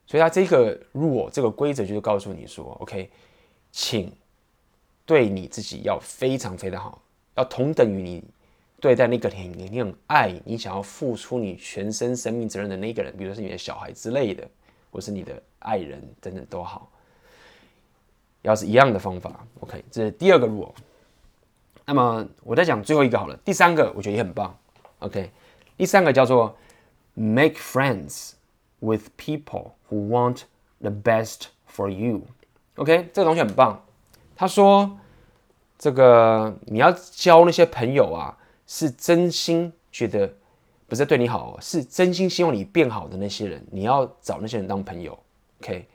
所以，他这个 rule 这个规则就是告诉你说：“OK，请对你自己要非常非常好，要同等于你对待那个你你很爱你想要付出你全身生命责任的那个人，比如说是你的小孩之类的，或是你的爱人等等都好，要是一样的方法。OK，这是第二个 rule。那么我再讲最后一个好了，第三个我觉得也很棒。OK。第三个叫做 make friends with people who want the best for you。OK，这个东西很棒。他说，这个你要交那些朋友啊，是真心觉得不是对你好，是真心希望你变好的那些人，你要找那些人当朋友。OK，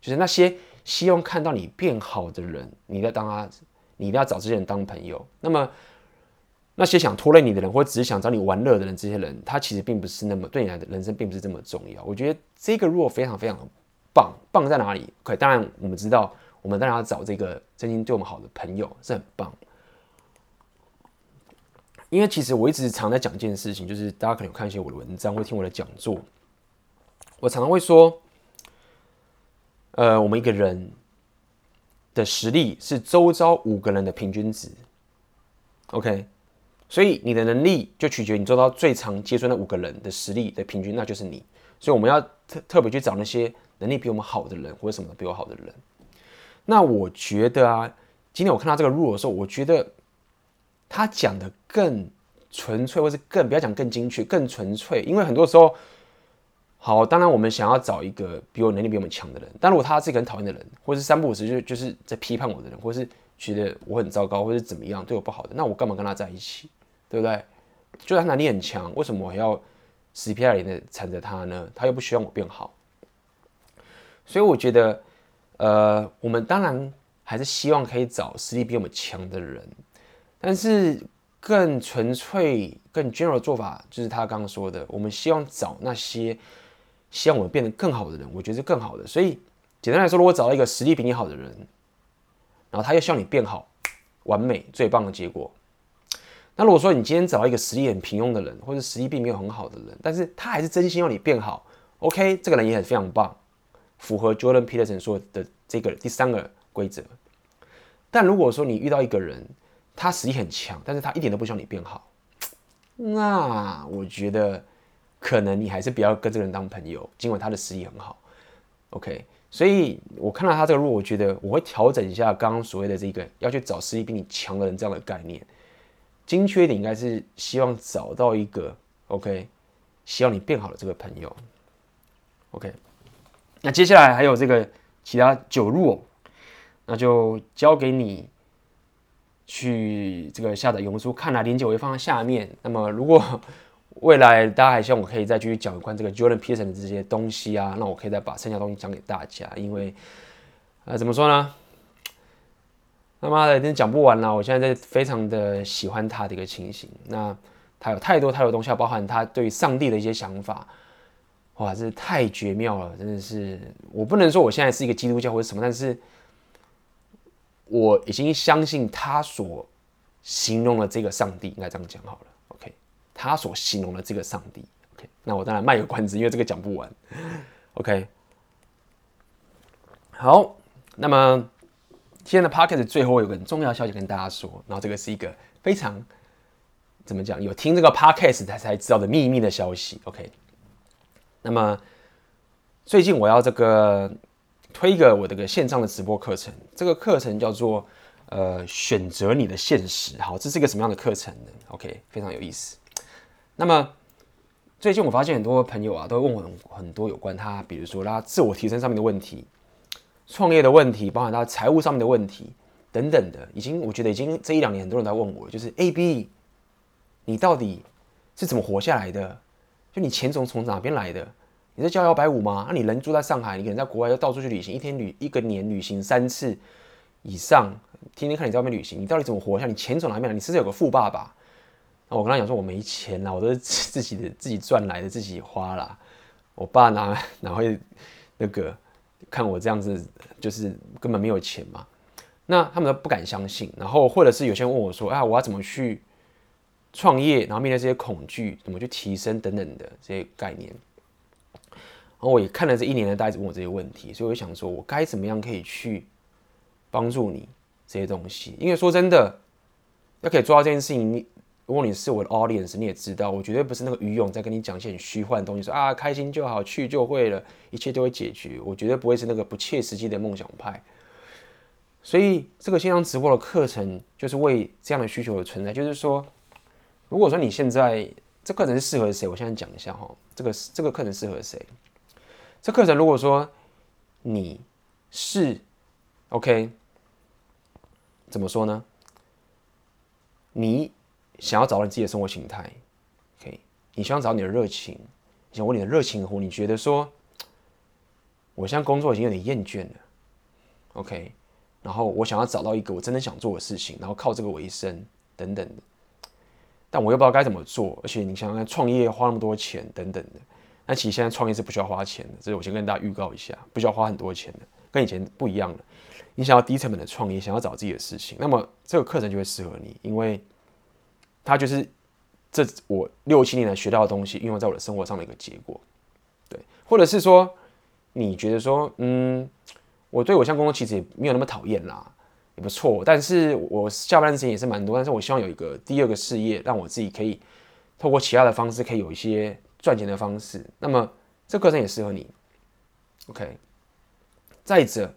就是那些希望看到你变好的人，你要当他，你一定要找这些人当朋友。那么。那些想拖累你的人，或只是想找你玩乐的人，这些人他其实并不是那么对你来的人生并不是这么重要。我觉得这个 rule 非常非常棒，棒在哪里？OK，当然我们知道，我们当然要找这个真心对我们好的朋友是很棒。因为其实我一直常在讲一件事情，就是大家可能有看一些我的文章，或听我的讲座，我常常会说，呃，我们一个人的实力是周遭五个人的平均值。OK。所以你的能力就取决于你做到最常接触那五个人的实力的平均，那就是你。所以我们要特特别去找那些能力比我们好的人，或者什么比我好的人。那我觉得啊，今天我看到这个 rule 的时候，我觉得他讲的更纯粹，或是更不要讲更精确，更纯粹。因为很多时候，好，当然我们想要找一个比我能力比我们强的人，但如果他是一个很讨厌的人，或是三不五时就就是在批判我的人，或是觉得我很糟糕，或是怎么样对我不好的，那我干嘛跟他在一起？对不对？就算他能力很强，为什么我要死皮赖脸的缠着他呢？他又不希望我变好，所以我觉得，呃，我们当然还是希望可以找实力比我们强的人，但是更纯粹、更 general 的做法就是他刚刚说的，我们希望找那些希望我们变得更好的人，我觉得是更好的。所以简单来说，如果找到一个实力比你好的人，然后他又希望你变好，完美、最棒的结果。那如果说你今天找到一个实力很平庸的人，或者实力并没有很好的人，但是他还是真心要你变好，OK，这个人也很非常棒，符合 Jordan Peterson 说的这个第三个规则。但如果说你遇到一个人，他实力很强，但是他一点都不希望你变好，那我觉得可能你还是不要跟这个人当朋友，尽管他的实力很好，OK。所以我看到他这个路，我觉得我会调整一下刚刚所谓的这个要去找实力比你强的人这样的概念。精确一点应该是希望找到一个 OK，希望你变好的这个朋友。OK，那接下来还有这个其他九入，那就交给你去这个下载用书看啦，链接我会放在下面。那么如果未来大家还希望我可以再继续讲有关这个 Jordan Peterson 的这些东西啊，那我可以再把剩下东西讲给大家，因为呃怎么说呢？他妈的，真讲不完了！我现在在非常的喜欢他的一个情形。那他有太多太多东西，要包含他对上帝的一些想法，哇，真是太绝妙了！真的是，我不能说我现在是一个基督教或者什么，但是我已经相信他所形容的这个上帝，应该这样讲好了。他所形容的这个上帝。OK，那我当然卖个关子，因为这个讲不完。OK，好，那么今天的 Podcast 最后有个很重要消息跟大家说，然后这个是一个非常怎么讲，有听这个 Podcast 才才知道的秘密的消息。OK，那么最近我要这个。推一个我这个线上的直播课程，这个课程叫做呃选择你的现实。好，这是一个什么样的课程呢？OK，非常有意思。那么最近我发现很多朋友啊，都问我很多有关他，比如说他自我提升上面的问题、创业的问题，包含他财务上面的问题等等的。已经我觉得已经这一两年很多人在问我，就是 AB，你到底是怎么活下来的？就你钱从从哪边来的？你是逍遥百五吗？那、你人住在上海，你可能在国外要到处去旅行，一天旅一个年旅行三次以上，天天看你在外面旅行，你到底怎么活下？你钱从哪边来？你是不是有个富爸爸？那我跟他讲说，我没钱啦，我都是自己的自己赚来的，自己花啦。我爸哪哪会那个看我这样子，就是根本没有钱嘛。那他们都不敢相信，然后或者是有些人问我说，啊，我要怎么去创业？然后面对这些恐惧，怎么去提升等等的这些概念。然后我也看了这一年的大家问我这些问题，所以我就想说，我该怎么样可以去帮助你这些东西？因为说真的，要可以做到这件事情，你如果你是我的 audience，你也知道，我绝对不是那个愚勇在跟你讲一些很虚幻的东西，说啊开心就好，去就会了，一切都会解决。我绝对不会是那个不切实际的梦想派。所以这个线上直播的课程就是为这样的需求而存在。就是说，如果说你现在这课程适合谁，我现在讲一下哈，这个这个课程适合谁？这课程如果说你是 OK，怎么说呢？你想要找到你自己的生活形态，OK，你想要找你的热情，你想问你的热情湖，你觉得说，我现在工作已经有点厌倦了，OK，然后我想要找到一个我真的想做的事情，然后靠这个为生等等的，但我又不知道该怎么做，而且你想想看，创业花那么多钱等等的。那其实现在创业是不需要花钱的，这是我先跟大家预告一下，不需要花很多钱的，跟以前不一样了。你想要低成本的创业，想要找自己的事情，那么这个课程就会适合你，因为它就是这我六七年来学到的东西，运用在我的生活上的一个结果。对，或者是说你觉得说，嗯，我对我现在工作其实也没有那么讨厌啦，也不错，但是我下班时间也是蛮多，但是我希望有一个第二个事业，让我自己可以透过其他的方式，可以有一些。赚钱的方式，那么这课程也适合你。OK，再者，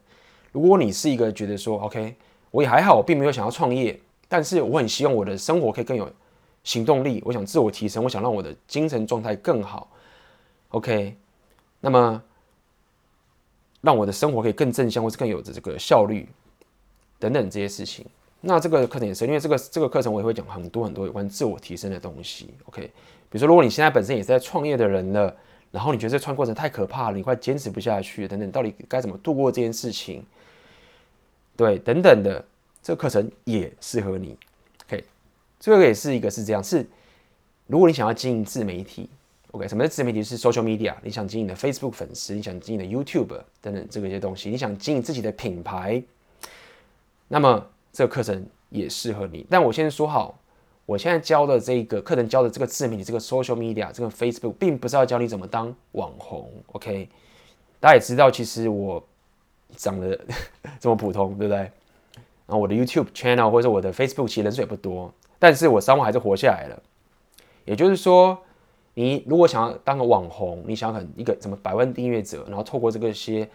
如果你是一个觉得说 OK，我也还好，我并没有想要创业，但是我很希望我的生活可以更有行动力，我想自我提升，我想让我的精神状态更好。OK，那么让我的生活可以更正向，或是更有着这个效率等等这些事情。那这个课程也是，因为这个这个课程我也会讲很多很多有关自我提升的东西。OK，比如说如果你现在本身也是在创业的人了，然后你觉得这穿过程太可怕了，你快坚持不下去等等，到底该怎么度过这件事情？对，等等的，这个课程也适合你。OK，这个也是一个是这样，是如果你想要经营自媒体，OK，什么是自媒体？是 social media，你想经营的 Facebook 粉丝，你想经营的 YouTube 等等这个些东西，你想经营自己的品牌，那么。这个课程也适合你，但我先说好，我现在教的这个课程教的这个自媒体，这个 social media，这个 Facebook，并不是要教你怎么当网红，OK？大家也知道，其实我长得 这么普通，对不对？然后我的 YouTube channel 或者我的 Facebook 其实人数也不多，但是我三万还是活下来了。也就是说，你如果想要当个网红，你想很一个什么百万订阅者，然后透过这个些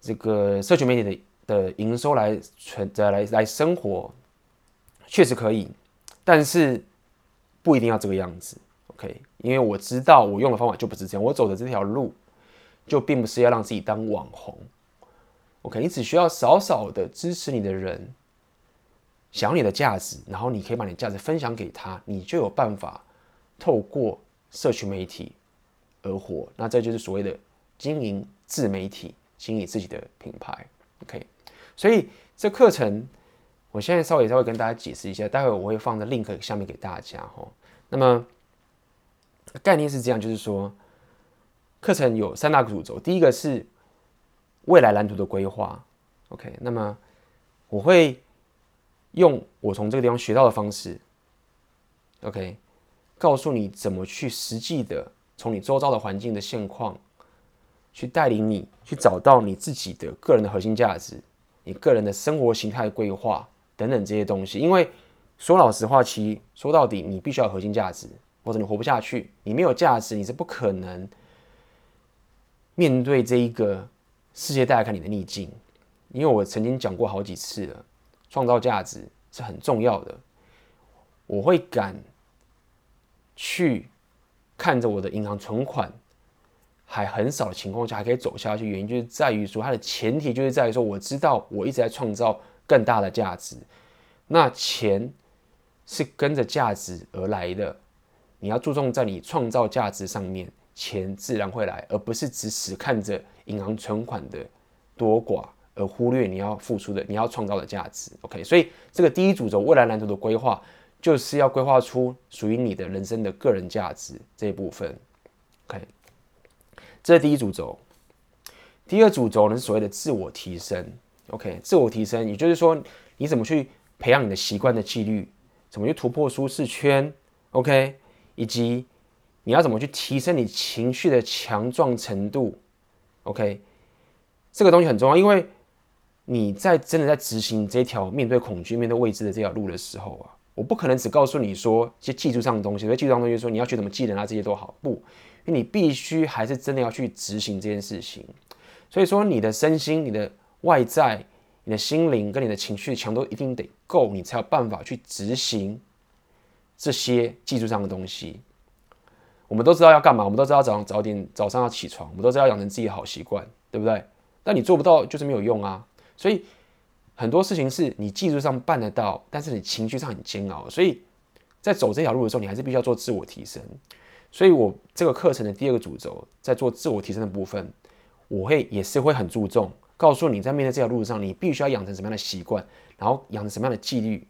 这个社群媒体的。的营收来存在来来生活，确实可以，但是不一定要这个样子，OK？因为我知道我用的方法就不是这样，我走的这条路就并不是要让自己当网红，OK？你只需要少少的支持你的人，想你的价值，然后你可以把你价值分享给他，你就有办法透过社群媒体而活。那这就是所谓的经营自媒体，经营自己的品牌，OK？所以这课程，我现在稍微稍微跟大家解释一下，待会我会放在 link 下面给大家哈。那么概念是这样，就是说课程有三大主轴，第一个是未来蓝图的规划，OK。那么我会用我从这个地方学到的方式，OK，告诉你怎么去实际的从你周遭的环境的现况，去带领你去找到你自己的个人的核心价值，你个人的生活形态规划等等这些东西。因为说老实话，其实说到底，你必须要有核心价值，或者你活不下去，你没有价值，你是不可能面对这一个世界带来看你的逆境。因为我曾经讲过好几次了，创造价值是很重要的。我会敢去看着我的银行存款还很少的情况下还可以走下去，原因就是在于说，它的前提就是在于说，我知道我一直在创造更大的价值。那钱是跟着价值而来的，你要注重在你创造价值上面，钱自然会来，而不是只死看着银行存款的多寡。而忽略你要付出的、你要创造的价值。OK，所以这个第一主轴未来蓝图的规划，就是要规划出属于你的人生的个人价值这一部分。OK，这是第一主轴。第二主轴呢所谓的自我提升。OK，自我提升，也就是说你怎么去培养你的习惯的纪律，怎么去突破舒适圈。OK，以及你要怎么去提升你情绪的强壮程度。OK，这个东西很重要，因为你在真的在执行这条面对恐惧、面对未知的这条路的时候啊，我不可能只告诉你说一些技术上的东西，所以技术上的东西说你要学什么技能啊，这些都好，不，因为你必须还是真的要去执行这件事情。所以说，你的身心、你的外在、你的心灵跟你的情绪强度一定得够，你才有办法去执行这些技术上的东西。我们都知道要干嘛，我们都知道早上早点早上要起床，我们都知道养成自己的好习惯，对不对？但你做不到，就是没有用啊。所以很多事情是你技术上办得到，但是你情绪上很煎熬。所以在走这条路的时候，你还是必须要做自我提升。所以我这个课程的第二个主轴，在做自我提升的部分，我会也是会很注重，告诉你在面对这条路上，你必须要养成什么样的习惯，然后养成什么样的纪律，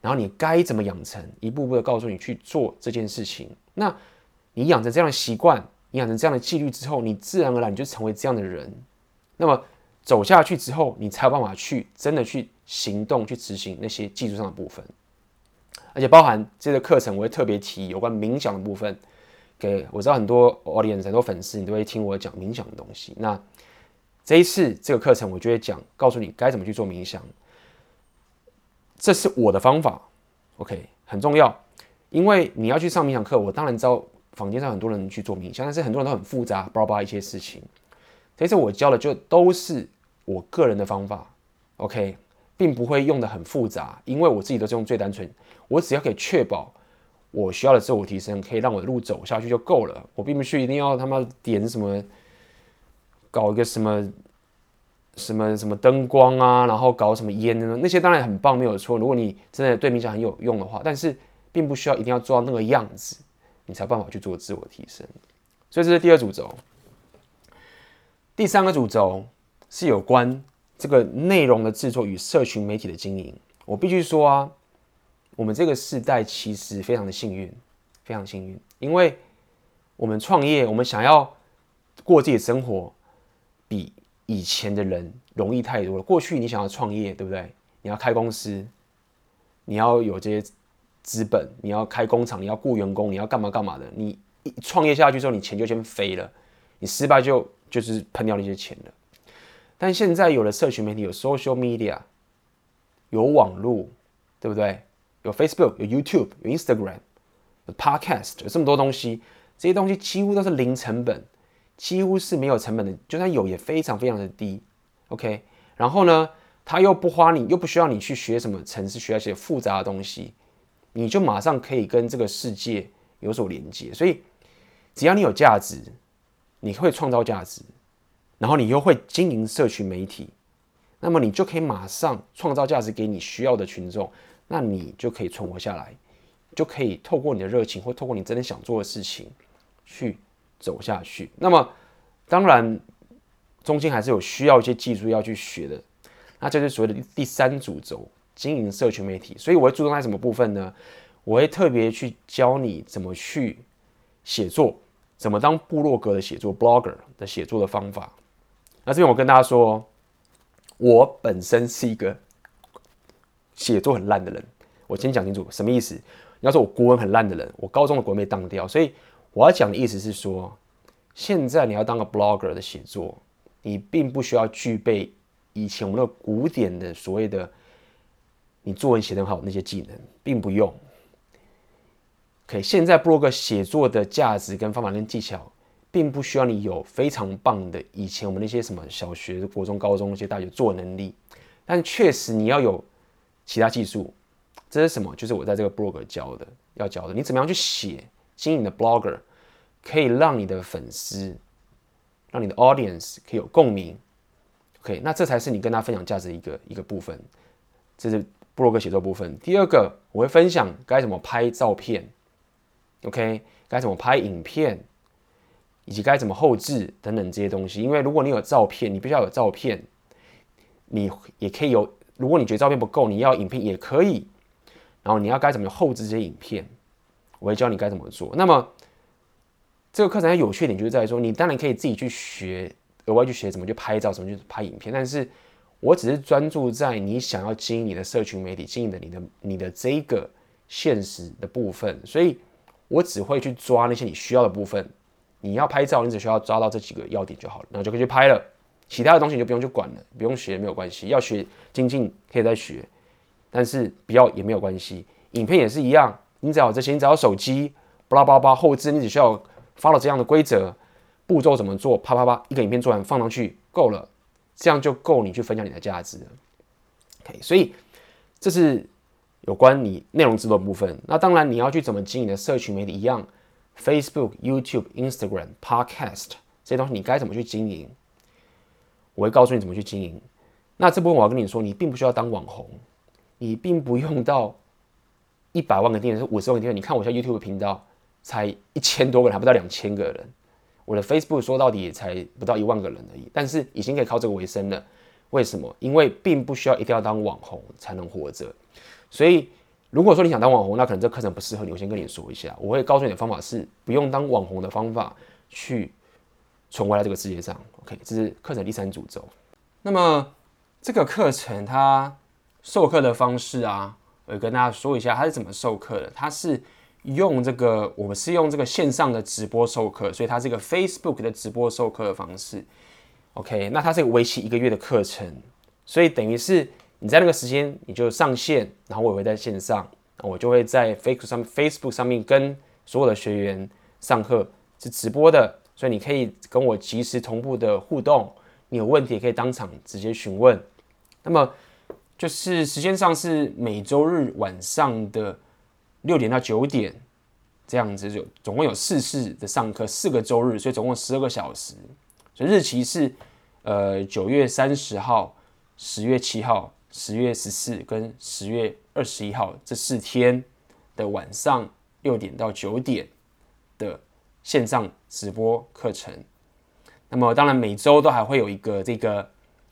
然后你该怎么养成，一步步的告诉你去做这件事情。那你养成这样的习惯，你养成这样的纪律之后，你自然而然你就成为这样的人。那么。走下去之后，你才有办法去真的去行动，去执行那些技术上的部分，而且包含这个课程，我会特别提有关冥想的部分。给我知道很多 audience 很多粉丝，你都会听我讲冥想的东西。那这一次这个课程，我就会讲，告诉你该怎么去做冥想。这是我的方法，OK，很重要，因为你要去上冥想课，我当然知道坊间上很多人去做冥想，但是很多人都很复杂，巴拉巴拉一些事情。这次我教的就都是。我个人的方法，OK，并不会用得很复杂，因为我自己都是用最单纯。我只要可以确保我需要的自我提升，可以让我的路走下去就够了。我并不需一定要他妈点什么，搞一个什么什么什么灯光啊，然后搞什么烟呢？那些当然很棒，没有错。如果你真的对冥想很有用的话，但是并不需要一定要做到那个样子，你才有办法去做自我提升。所以这是第二主轴，第三个主轴。是有关这个内容的制作与社群媒体的经营。我必须说啊，我们这个世代其实非常的幸运，非常幸运，因为我们创业，我们想要过自己的生活，比以前的人容易太多了。过去你想要创业，对不对？你要开公司，你要有这些资本，你要开工厂，你要雇员工，你要干嘛干嘛的。你一创业下去之后，你钱就先飞了，你失败就就是喷掉那些钱了。但现在有了社群媒体，有 social media，有网络，对不对？有 Facebook，有 YouTube，有 Instagram，有 Podcast，有这么多东西，这些东西几乎都是零成本，几乎是没有成本的，就算有也非常非常的低。OK，然后呢，它又不花你，又不需要你去学什么程式，学一些复杂的东西，你就马上可以跟这个世界有所连接。所以，只要你有价值，你会创造价值。然后你又会经营社群媒体，那么你就可以马上创造价值给你需要的群众，那你就可以存活下来，就可以透过你的热情或透过你真的想做的事情去走下去。那么当然中间还是有需要一些技术要去学的，那这就是所谓的第三主轴，经营社群媒体。所以我会注重在什么部分呢？我会特别去教你怎么去写作，怎么当部落格的写作 （blogger） 的写作的方法。那这边我跟大家说，我本身是一个写作很烂的人。我先讲清楚什么意思。你要说我国文很烂的人，我高中的国文被当掉，所以我要讲的意思是说，现在你要当个 blogger 的写作，你并不需要具备以前我们那个古典的所谓的你作文写得很好那些技能，并不用。OK，，现在 blog 写作的价值跟方法跟技巧，并不需要你有非常棒的以前我们那些什么小学、国中、高中那些大学做能力，但确实你要有其他技术。这是什么？就是我在这个 blog 教的，要教的。你怎么样去写经营的 blogger，可以让你的粉丝，让你的 audience 可以有共鸣。OK，那这才是你跟他分享价值的一个一个部分。这是 blog 写作部分。第二个，我会分享该怎么拍照片，OK，该怎么拍影片，以及该怎么后置等等这些东西。因为如果你有照片，你必须要有照片，你也可以有。如果你觉得照片不够，你要影片也可以。然后你要该怎么后置这些影片，我会教你该怎么做。那么这个课程有缺点就是在于说，你当然可以自己去学，额外去学怎么去拍照，怎么去拍影片。但是我只是专注在你想要经营你的社群媒体，经营的你的你的这个现实的部分，所以我只会去抓那些你需要的部分。你要拍照，你只需要抓到这几个要点就好了，然后就可以去拍了。其他的东西你就不用去管了，不用学没有关系。要学精进可以再学。但是不要也没有关系，影片也是一样，你只要这些，你只要手机，巴拉巴拉后置，你只需要发了这样的规则，步骤怎么做，啪啪啪，一个影片做完放上去够了，这样就够你去分享你的价值了。OK，所以这是有关你内容制作部分。那当然你要去怎么经营的社群媒体一样，Facebook、YouTube、Instagram、Podcast 这些东西你该怎么去经营，我会告诉你怎么去经营。那这部分我要跟你说，你并不需要当网红。你并不用到一百万个订阅，是五十万个订阅。你看我现在 YouTube 频道才一千多个人，还不到两千个人。我的 Facebook 说到底也才不到一万个人而已，但是已经可以靠这个为生了。为什么？因为并不需要一定要当网红才能活着。所以如果说你想当网红，那可能这课程不适合你。我先跟你说一下，我会告诉你的方法是不用当网红的方法去存活在这个世界上。OK，这是课程第三主轴。那么这个课程它。授课的方式啊，我跟大家说一下，它是怎么授课的。它是用这个，我们是用这个线上的直播授课，所以它是一个 Facebook 的直播授课的方式。OK，那它是一个为期一个月的课程，所以等于是你在那个时间你就上线，然后我也会在线上，我就会在 Facebook 上 Facebook 上面跟所有的学员上课，是直播的，所以你可以跟我及时同步的互动，你有问题也可以当场直接询问。那么。就是时间上是每周日晚上的六点到九点这样子，就总共有四次的上课，四个周日，所以总共十二个小时。所以日期是呃九月三十号、十月七号、十月十四跟十月二十一号这四天的晚上六点到九点的线上直播课程。那么当然每周都还会有一个这个。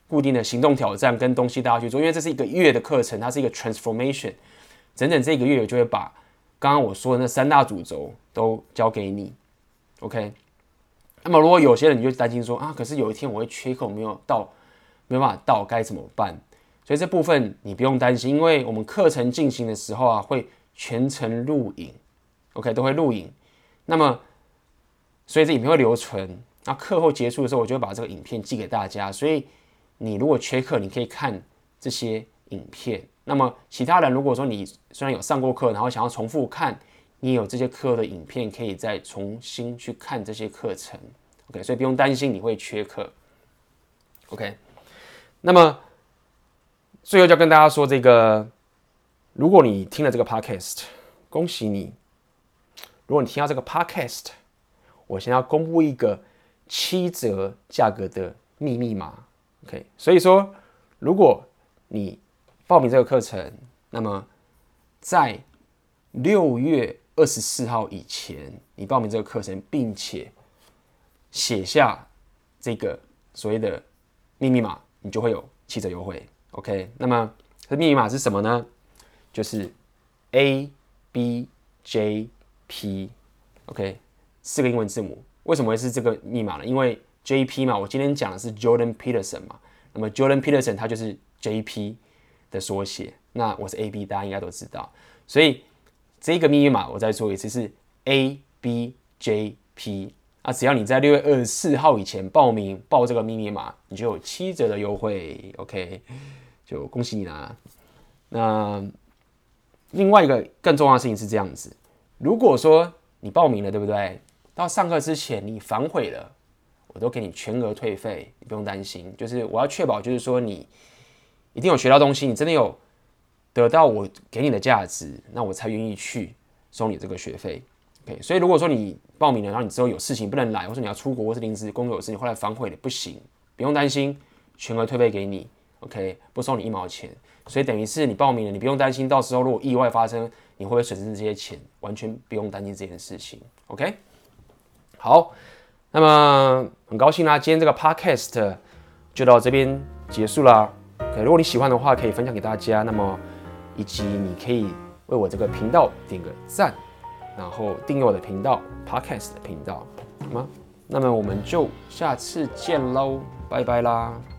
固定的行动挑战跟东西大家去做，因为这是一个月的课程，它是一个 transformation，整整这个月我就会把刚刚我说的那三大主轴都交给你，OK。那么如果有些人你就担心说啊，可是有一天我会缺课没有到，没办法到该怎么办？所以这部分你不用担心，因为我们课程进行的时候啊会全程录影，OK 都会录影。那么所以这影片会留存，那课后结束的时候我就会把这个影片寄给大家，所以。你如果缺课，你可以看这些影片。那么其他人，如果说你虽然有上过课，然后想要重复看，你有这些课的影片，可以再重新去看这些课程。OK，所以不用担心你会缺课。OK，那么最后就要跟大家说这个，如果你听了这个 Podcast，恭喜你。如果你听到这个 Podcast，我先要公布一个七折价格的秘密码。OK，所以说，如果你报名这个课程，那么在六月二十四号以前，你报名这个课程，并且写下这个所谓的秘密码，你就会有七折优惠。OK，那么这秘密码是什么呢？就是 A B J P。OK，四个英文字母。为什么会是这个密码呢？因为 JP 嘛，我今天讲的是 Jordan Peterson 嘛，那么 Jordan Peterson 他就是 JP 的缩写。那我是 AB，大家应该都知道。所以这个密码我再说一次是 ABJP 啊，只要你在六月二十四号以前报名报这个密码，你就有七折的优惠。OK，就恭喜你啦。那另外一个更重要的事情是这样子，如果说你报名了，对不对？到上课之前你反悔了，我都给你全额退费，你不用担心。就是我要确保，就是说你一定有学到东西，你真的有得到我给你的价值，那我才愿意去收你这个学费。OK，所以如果说你报名了，然后你之后有事情不能来，或者你要出国，或是临时工作有事情，后来反悔了不行，不用担心，全额退费给你。OK，不收你一毛钱。所以等于是你报名了，你不用担心到时候如果意外发生，你会不会损失这些钱？完全不用担心这件事情。OK。好，那么很高兴啦，今天这个 podcast 就到这边结束啦。如果你喜欢的话，可以分享给大家。那么，以及你可以为我这个频道点个赞，然后订阅我的频道 podcast 的频道，好吗？那么我们就下次见喽，拜拜啦。